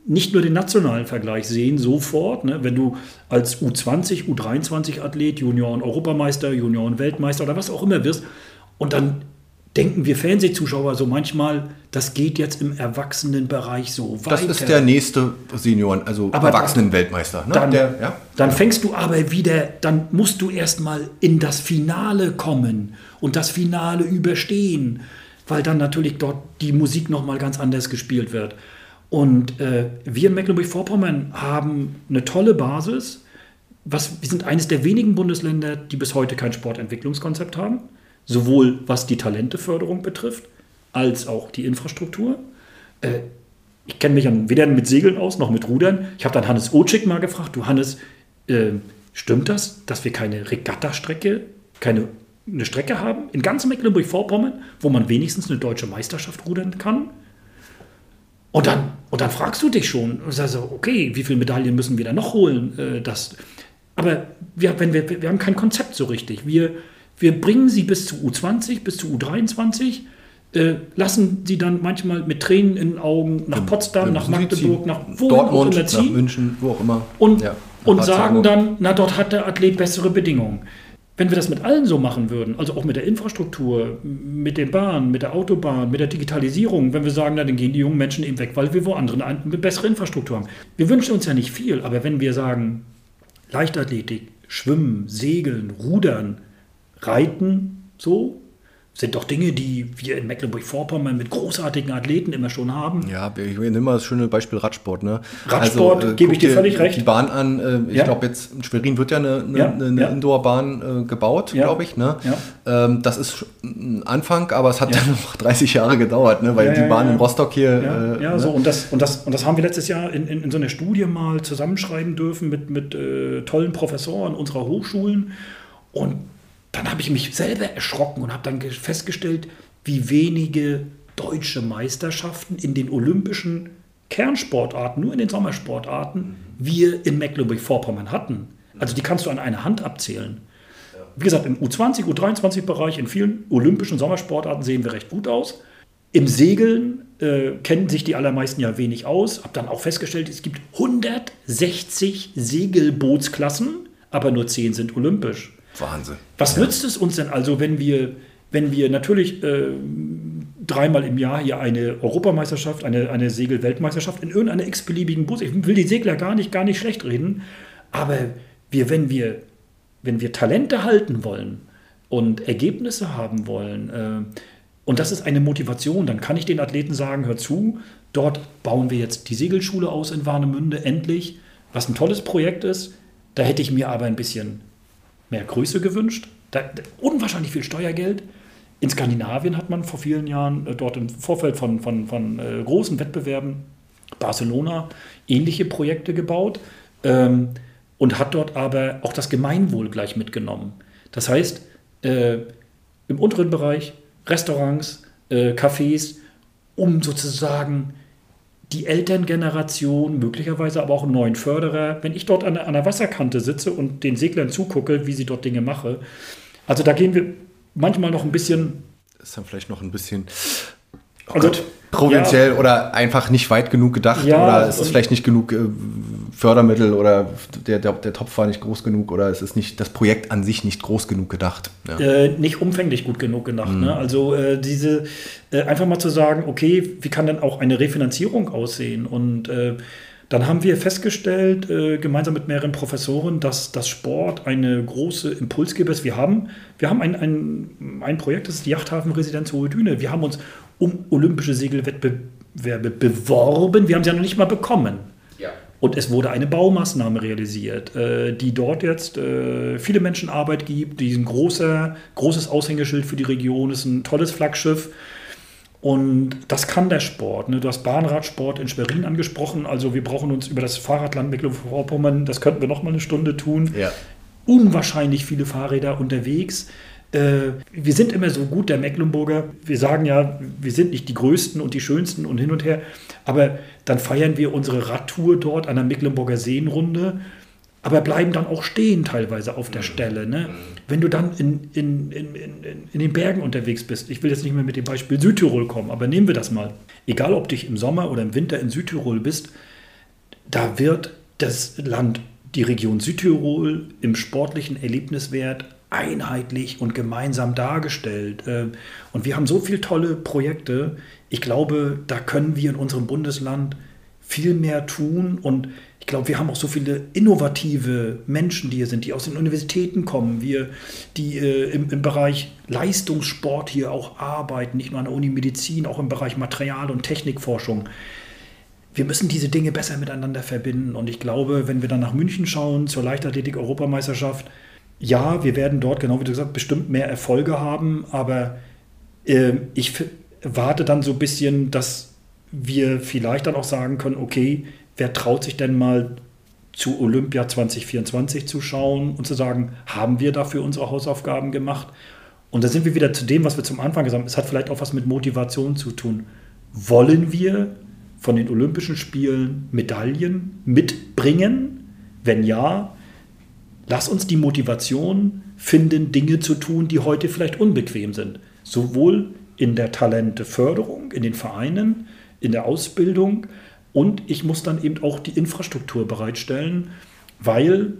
nicht nur den nationalen Vergleich sehen, sofort, ne, wenn du als U20, U23-Athlet, Junioren-Europameister, Junioren-Weltmeister oder was auch immer wirst und dann denken wir Fernsehzuschauer so manchmal, das geht jetzt im Erwachsenenbereich so weiter. Das ist der nächste Senioren, also Erwachsenenweltmeister. Ne? Dann, der, ja? dann fängst du aber wieder, dann musst du erstmal in das Finale kommen und das Finale überstehen, weil dann natürlich dort die Musik nochmal ganz anders gespielt wird. Und äh, wir in Mecklenburg-Vorpommern haben eine tolle Basis. Was, wir sind eines der wenigen Bundesländer, die bis heute kein Sportentwicklungskonzept haben sowohl was die Talenteförderung betrifft, als auch die Infrastruktur. Äh, ich kenne mich weder mit Segeln aus noch mit Rudern. Ich habe dann Hannes Otschik mal gefragt, du Hannes, äh, stimmt das, dass wir keine Regattastrecke, keine eine Strecke haben in ganz Mecklenburg-Vorpommern, wo man wenigstens eine deutsche Meisterschaft rudern kann? Und dann, und dann fragst du dich schon, also, okay, wie viele Medaillen müssen wir da noch holen? Äh, das, aber wir, wenn wir, wir haben kein Konzept so richtig. Wir, wir bringen sie bis zu U20, bis zu U23, äh, lassen sie dann manchmal mit Tränen in den Augen nach Potsdam, nach Magdeburg, nach wo Dortmund, auch nach München, wo auch immer. Und, ja, und sagen dann, na, dort hat der Athlet bessere Bedingungen. Wenn wir das mit allen so machen würden, also auch mit der Infrastruktur, mit den Bahnen, mit der Autobahn, mit der Digitalisierung, wenn wir sagen, na, dann gehen die jungen Menschen eben weg, weil wir woanders eine bessere Infrastruktur haben. Wir wünschen uns ja nicht viel, aber wenn wir sagen, Leichtathletik, Schwimmen, Segeln, Rudern, Reiten so sind doch Dinge, die wir in Mecklenburg-Vorpommern mit großartigen Athleten immer schon haben. Ja, ich nehme mal das schöne Beispiel Radsport. Ne? Radsport, also, äh, gebe ich dir völlig recht. Die Bahn an, äh, ich ja. glaube jetzt in Schwerin wird ja eine, eine, ja. eine ja. Indoor-Bahn äh, gebaut, glaube ich. Ne? Ähm, das ist ein Anfang, aber es hat dann noch 30 Jahre gedauert, ne? weil die Bahn in Rostock hier... Ja, äh, ne? so und das, und, das, und das haben wir letztes Jahr in, in, in so einer Studie mal zusammenschreiben dürfen mit, mit äh, tollen Professoren unserer Hochschulen und dann habe ich mich selber erschrocken und habe dann festgestellt, wie wenige deutsche Meisterschaften in den olympischen Kernsportarten, nur in den Sommersportarten, wir in Mecklenburg-Vorpommern hatten. Also die kannst du an einer Hand abzählen. Wie gesagt, im U20, U23-Bereich, in vielen olympischen Sommersportarten sehen wir recht gut aus. Im Segeln äh, kennen sich die allermeisten ja wenig aus. Habe dann auch festgestellt, es gibt 160 Segelbootsklassen, aber nur 10 sind olympisch. Wahnsinn. Was ja. nützt es uns denn also, wenn wir, wenn wir natürlich äh, dreimal im Jahr hier eine Europameisterschaft, eine, eine Segel-Weltmeisterschaft in irgendeiner x-beliebigen Bus, ich will die Segler gar nicht, gar nicht schlecht reden, aber wir, wenn wir, wenn wir Talente halten wollen und Ergebnisse haben wollen, äh, und das ist eine Motivation, dann kann ich den Athleten sagen, hör zu, dort bauen wir jetzt die Segelschule aus in Warnemünde, endlich, was ein tolles Projekt ist. Da hätte ich mir aber ein bisschen mehr Größe gewünscht. Da, unwahrscheinlich viel Steuergeld. In Skandinavien hat man vor vielen Jahren äh, dort im Vorfeld von, von, von äh, großen Wettbewerben Barcelona ähnliche Projekte gebaut ähm, und hat dort aber auch das Gemeinwohl gleich mitgenommen. Das heißt, äh, im unteren Bereich Restaurants, äh, Cafés, um sozusagen die Elterngeneration, möglicherweise aber auch einen neuen Förderer, wenn ich dort an, an der Wasserkante sitze und den Seglern zugucke, wie sie dort Dinge machen. Also da gehen wir manchmal noch ein bisschen. Das ist dann vielleicht noch ein bisschen. Oh also, Gott provinziell ja. oder einfach nicht weit genug gedacht ja, oder es ist vielleicht nicht genug äh, Fördermittel oder der, der, der, Topf war nicht groß genug oder es ist nicht das Projekt an sich nicht groß genug gedacht. Ja. Äh, nicht umfänglich gut genug gedacht. Mhm. Ne? Also äh, diese äh, einfach mal zu sagen, okay, wie kann denn auch eine Refinanzierung aussehen und äh, dann haben wir festgestellt, gemeinsam mit mehreren Professoren, dass das Sport eine große Impulsgeber ist. Wir haben, wir haben ein, ein, ein Projekt, das ist die Yachthafenresidenz Hohe Düne. Wir haben uns um olympische Segelwettbewerbe beworben. Wir haben sie ja noch nicht mal bekommen. Ja. Und es wurde eine Baumaßnahme realisiert, äh, die dort jetzt äh, viele Menschen Arbeit gibt, die ein großer, großes Aushängeschild für die Region ist, ein tolles Flaggschiff. Und das kann der Sport. Ne? Du hast Bahnradsport in Schwerin angesprochen. Also wir brauchen uns über das Fahrradland Mecklenburg-Vorpommern, das könnten wir noch mal eine Stunde tun. Ja. Unwahrscheinlich viele Fahrräder unterwegs. Äh, wir sind immer so gut, der Mecklenburger. Wir sagen ja, wir sind nicht die Größten und die Schönsten und hin und her. Aber dann feiern wir unsere Radtour dort an der Mecklenburger Seenrunde, aber bleiben dann auch stehen teilweise auf der mhm. Stelle. Ne? Mhm. Wenn du dann in, in, in, in, den Bergen unterwegs bist, ich will jetzt nicht mehr mit dem Beispiel Südtirol kommen, aber nehmen wir das mal. Egal, ob du im Sommer oder im Winter in Südtirol bist, da wird das Land, die Region Südtirol im sportlichen Erlebniswert einheitlich und gemeinsam dargestellt. Ähm, und wir haben so viele tolle Projekte. Ich glaube, da können wir in unserem Bundesland viel mehr tun. Und ich glaube, wir haben auch so viele innovative Menschen, die hier sind, die aus den Universitäten kommen, wir, die äh, im, im, Bereich Leistungssport hier auch arbeiten, nicht nur an der Uni Medizin, auch im Bereich Material- und Technikforschung. Wir müssen diese Dinge besser miteinander verbinden. Und ich glaube, wenn wir dann nach München schauen, zur Leichtathletik-Europameisterschaft, ja, wir werden dort, genau wie du gesagt bestimmt mehr Erfolge haben, aber äh, ich warte dann so ein bisschen, dass wir vielleicht dann auch sagen können, okay, wer traut sich denn mal zu Olympia 2024 zu schauen und zu sagen, haben wir dafür unsere Hausaufgaben gemacht? Und da sind wir wieder zu dem, was wir zum Anfang gesagt haben. Es hat vielleicht auch was mit Motivation zu tun. Wollen wir von den Olympischen Spielen Medaillen mitbringen? Wenn ja, Lass uns die Motivation finden, Dinge zu tun, die heute vielleicht unbequem sind. Sowohl in der Talenteförderung, in den Vereinen, in der Ausbildung und ich muss dann eben auch die Infrastruktur bereitstellen, weil,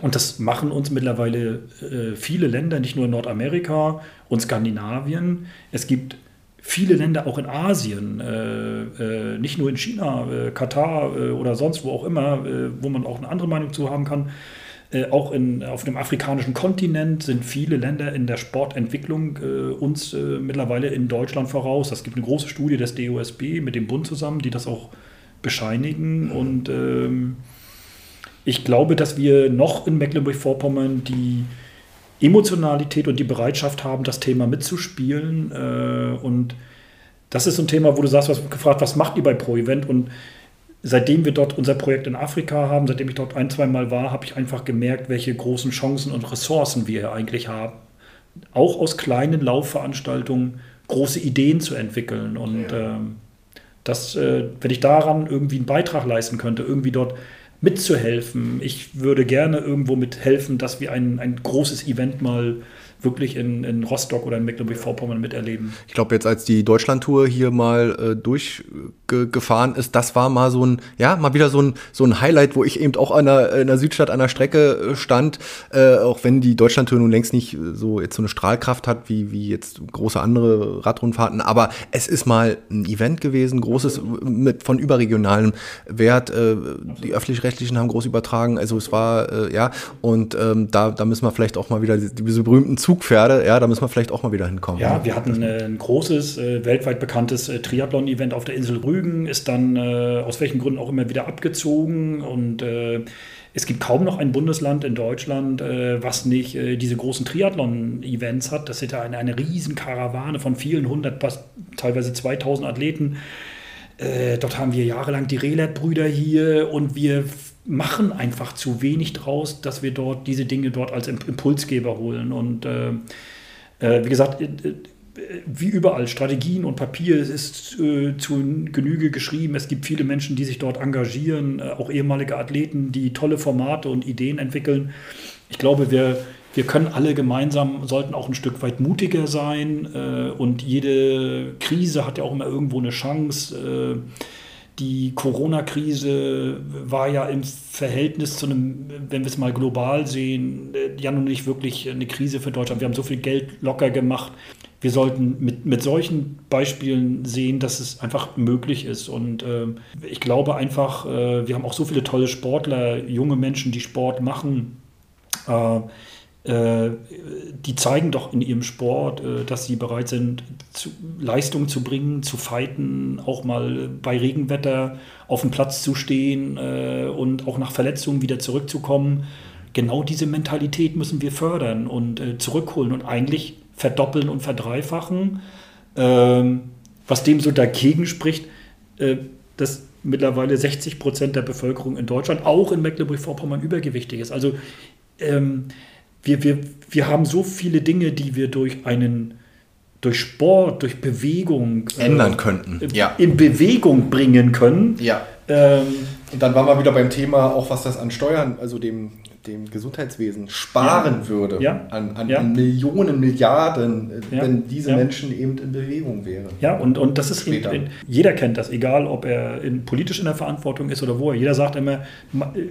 und das machen uns mittlerweile äh, viele Länder, nicht nur in Nordamerika und Skandinavien, es gibt viele Länder auch in Asien, äh, äh, nicht nur in China, äh, Katar äh, oder sonst wo auch immer, äh, wo man auch eine andere Meinung zu haben kann, äh, auch in, auf dem afrikanischen Kontinent sind viele Länder in der Sportentwicklung äh, uns äh, mittlerweile in Deutschland voraus. Es gibt eine große Studie des DOSB mit dem Bund zusammen, die das auch bescheinigen. Und ähm, ich glaube, dass wir noch in Mecklenburg-Vorpommern die Emotionalität und die Bereitschaft haben, das Thema mitzuspielen. Äh, und das ist ein Thema, wo du sagst, was gefragt, was macht ihr bei Pro Event? Und seitdem wir dort unser Projekt in Afrika haben, seitdem ich dort ein, zwei Mal war, habe ich einfach gemerkt, welche großen Chancen und Ressourcen wir hier eigentlich haben. Auch aus kleinen Laufveranstaltungen große Ideen zu entwickeln. Und ja. ähm, das, äh, wenn ich daran irgendwie einen Beitrag leisten könnte, irgendwie dort mitzuhelfen, ich würde gerne irgendwo mithelfen, dass wir ein, ein großes Event mal wirklich in, in Rostock oder in Mecklenburg-Vorpommern miterleben. Ich glaube, jetzt als die Deutschlandtour hier mal äh, durchgefahren ist, das war mal so ein, ja, mal wieder so ein, so ein Highlight, wo ich eben auch an der, in der Südstadt an der Strecke äh, stand, äh, auch wenn die Deutschlandtour nun längst nicht so jetzt so eine Strahlkraft hat, wie, wie jetzt große andere Radrundfahrten, aber es ist mal ein Event gewesen, großes, mit von überregionalem Wert. Äh, die Öffentlich-Rechtlichen haben groß übertragen, also es war, äh, ja, und ähm, da, da müssen wir vielleicht auch mal wieder diese berühmten Zugpferde, ja, da müssen wir vielleicht auch mal wieder hinkommen. Ja, wir hatten äh, ein großes, äh, weltweit bekanntes äh, Triathlon-Event auf der Insel Rügen, ist dann äh, aus welchen Gründen auch immer wieder abgezogen und äh, es gibt kaum noch ein Bundesland in Deutschland, äh, was nicht diese großen Triathlon-Events hat. Das ist ja eine, eine riesen Karawane von vielen hundert, teilweise 2000 Athleten. dort haben wir jahrelang die Relet-Brüder hier und wir machen einfach zu wenig draus, dass wir dort diese Dinge dort als Impulsgeber holen. Und äh, Äh, wie gesagt, äh, wie überall, Strategien und Papier ist äh, zu Genüge geschrieben. Es gibt viele Menschen, die sich dort engagieren, äh, auch ehemalige Athleten, die tolle Formate und Ideen entwickeln. Ich glaube, wir, wir können alle gemeinsam, sollten auch ein Stück weit mutiger sein. Äh, und jede Krise hat ja auch immer irgendwo eine Chance. Die Corona-Krise war ja im Verhältnis zu einem, wenn wir es mal global sehen, äh, ja nun nicht wirklich eine Krise für Deutschland. Wir haben so viel Geld locker gemacht. Wir sollten mit, mit solchen Beispielen sehen, dass es einfach möglich ist. Und äh, ich glaube einfach, äh, wir haben auch so viele tolle Sportler, junge Menschen, die Sport machen. Äh, die zeigen doch in ihrem Sport, äh, dass sie bereit sind, Leistung zu bringen, zu fighten, auch mal bei Regenwetter auf dem Platz zu stehen äh, und auch nach Verletzungen wieder zurückzukommen. Genau diese Mentalität müssen wir fördern und zurückholen und eigentlich verdoppeln und verdreifachen. Ähm, was dem so dagegen spricht, dass mittlerweile 60 Prozent der Bevölkerung in Deutschland, auch in Mecklenburg-Vorpommern, übergewichtig ist. Also ähm, wir, wir, wir haben so viele Dinge, die wir durch einen durch Sport, durch Bewegung äh, ändern äh, könnten. Ja. In Bewegung bringen können. Ja. Ähm, und dann waren wir wieder beim Thema, auch was das an Steuern, also dem dem Gesundheitswesen sparen ja. würde ja. An, an, ja. an, Millionen, Milliarden, äh, wenn diese Menschen eben in Bewegung wären. Ja, und, und das ist, in, jeder kennt das, egal ob er in, politisch in der Verantwortung ist oder wo er. Jeder sagt immer,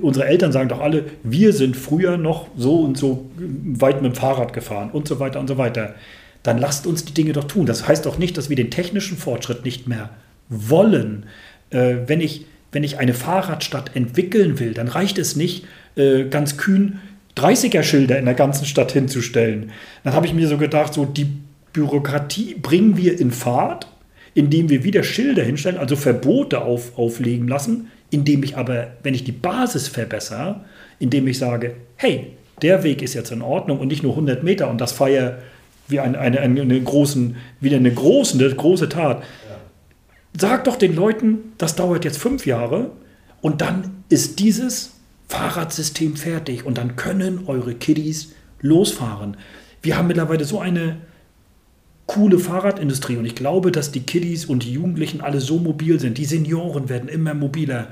unsere Eltern sagen doch alle, wir sind früher noch so und so weit mit dem Fahrrad gefahren und so weiter und so weiter. Dann lasst uns die Dinge doch tun. Das heißt doch nicht, dass wir den technischen Fortschritt nicht mehr wollen. Äh, wenn ich wenn ich eine Fahrradstadt entwickeln will, dann reicht es nicht, äh, ganz kühn 30er-Schilder in der ganzen Stadt hinzustellen. Dann habe ich mir so gedacht, so die Bürokratie bringen wir in Fahrt, indem wir wieder Schilder hinstellen, also Verbote auf, auflegen lassen, indem ich aber, wenn ich die Basis verbessere, indem ich sage, hey, der Weg ist jetzt in Ordnung und nicht nur 100 Meter und das feier wie eine, eine, eine großen, wieder eine große, eine große Tat. Sag doch den Leuten, das dauert jetzt fünf Jahre und dann ist dieses Fahrradsystem fertig und dann können eure Kiddies losfahren. Wir haben mittlerweile so eine coole Fahrradindustrie und ich glaube, dass die Kiddies und die Jugendlichen alle so mobil sind. Die Senioren werden immer mobiler.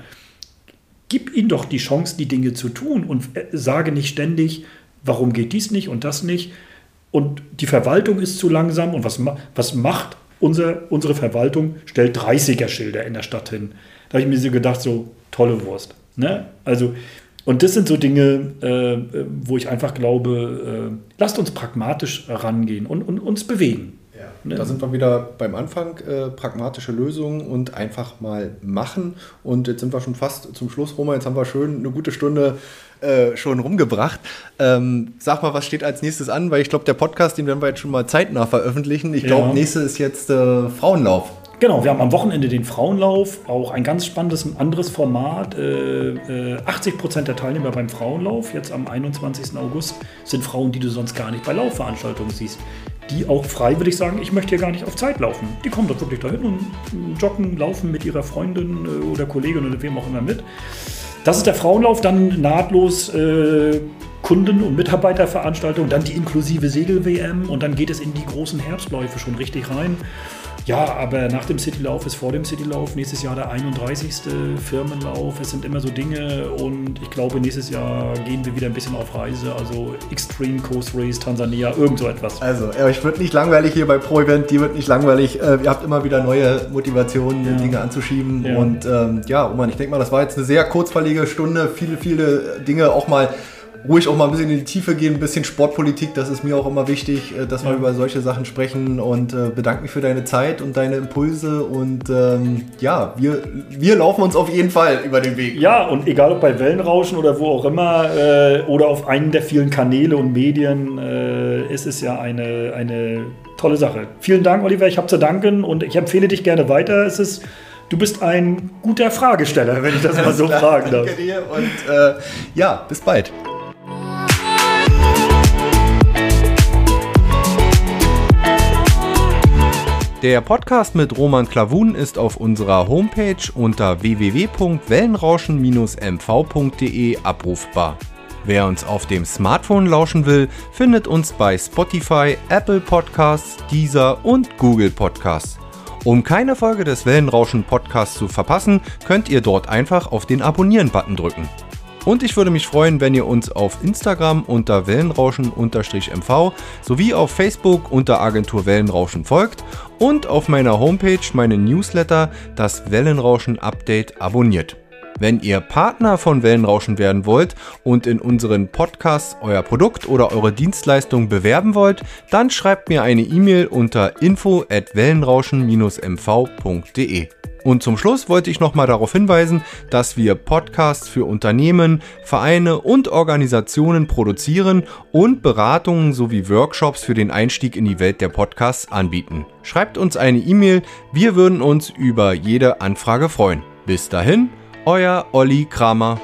Gib ihnen doch die Chance, die Dinge zu tun und äh, sage nicht ständig, warum geht dies nicht und das nicht. Und die Verwaltung ist zu langsam und was, was macht unser, unsere Verwaltung? Stellt 30er-Schilder in der Stadt hin. Da habe ich mir so gedacht, so tolle Wurst. Ne? Also und das sind so Dinge, äh, wo ich einfach glaube, äh, lasst uns pragmatisch rangehen und, und uns bewegen. Ja, ne? Da sind wir wieder beim Anfang, äh, pragmatische Lösungen und einfach mal machen. Und jetzt sind wir schon fast zum Schluss, Roma. Jetzt haben wir schön eine gute Stunde äh, schon rumgebracht. Ähm, sag mal, was steht als nächstes an? Weil ich glaube, der Podcast, den werden wir jetzt schon mal zeitnah veröffentlichen. Ich glaube, ja. nächste ist jetzt äh, Frauenlauf. Genau, wir haben am Wochenende den Frauenlauf, auch ein ganz spannendes, anderes Format. Äh, 80 äh, Prozent der Teilnehmer beim Frauenlauf, jetzt am 21. August, sind Frauen, die du sonst gar nicht bei Laufveranstaltungen siehst. Die auch freiwillig sagen, ich möchte hier gar nicht auf Zeit laufen. Die kommen dort wirklich dahin und joggen, laufen mit ihrer Freundin äh, oder Kollegin oder wem auch immer mit. Das ist der Frauenlauf, dann nahtlos äh, Kunden- und Mitarbeiterveranstaltungen, dann die inklusive Segel-WM und dann geht es in die großen Herbstläufe schon richtig rein. Ja, aber nach dem Citylauf ist vor dem Citylauf nächstes Jahr der 31. Firmenlauf. Es sind immer so Dinge und ich glaube, nächstes Jahr gehen wir wieder ein bisschen auf Reise. Also Extreme Coast Race, Tansania, irgend so etwas. Also, euch wird nicht langweilig hier bei Pro Event, die wird nicht langweilig. Äh, ihr habt immer wieder neue Motivationen, ja. Dinge anzuschieben. Ja. Und ähm, ja, Roman, ich denke mal, das war jetzt eine sehr kurzweilige Stunde. Viele, viele Dinge auch mal ruhig auch mal ein bisschen in die Tiefe gehen, ein bisschen Sportpolitik, das ist mir auch immer wichtig, äh, dass wir ja. über solche Sachen sprechen und äh, bedanke mich für deine Zeit und deine Impulse und ähm, ja, wir, wir laufen uns auf jeden Fall über den Weg. Ja, und egal ob bei Wellenrauschen oder wo auch immer äh, oder auf einen der vielen Kanäle und Medien, äh, ist es ja eine, eine tolle Sache. Vielen Dank, Oliver, ich habe zu danken und ich empfehle dich gerne weiter. Es ist Du bist ein guter Fragesteller, wenn ich das mal so fragen darf. Danke dir und äh, ja, bis bald. Der Podcast mit Roman Klavun ist auf unserer Homepage unter www.wellenrauschen-mv.de abrufbar. Wer uns auf dem Smartphone lauschen will, findet uns bei Spotify, Apple Podcasts, Deezer und Google Podcasts. Um keine Folge des Wellenrauschen Podcasts zu verpassen, könnt ihr dort einfach auf den Abonnieren-Button drücken. Und ich würde mich freuen, wenn ihr uns auf Instagram unter Wellenrauschen-MV sowie auf Facebook unter Agentur Wellenrauschen folgt und auf meiner Homepage meinen Newsletter, das Wellenrauschen Update, abonniert. Wenn ihr Partner von Wellenrauschen werden wollt und in unseren Podcasts euer Produkt oder eure Dienstleistung bewerben wollt, dann schreibt mir eine E-Mail unter info at wellenrauschen-mv.de. Und zum Schluss wollte ich nochmal darauf hinweisen, dass wir Podcasts für Unternehmen, Vereine und Organisationen produzieren und Beratungen sowie Workshops für den Einstieg in die Welt der Podcasts anbieten. Schreibt uns eine E-Mail, wir würden uns über jede Anfrage freuen. Bis dahin, euer Olli Kramer.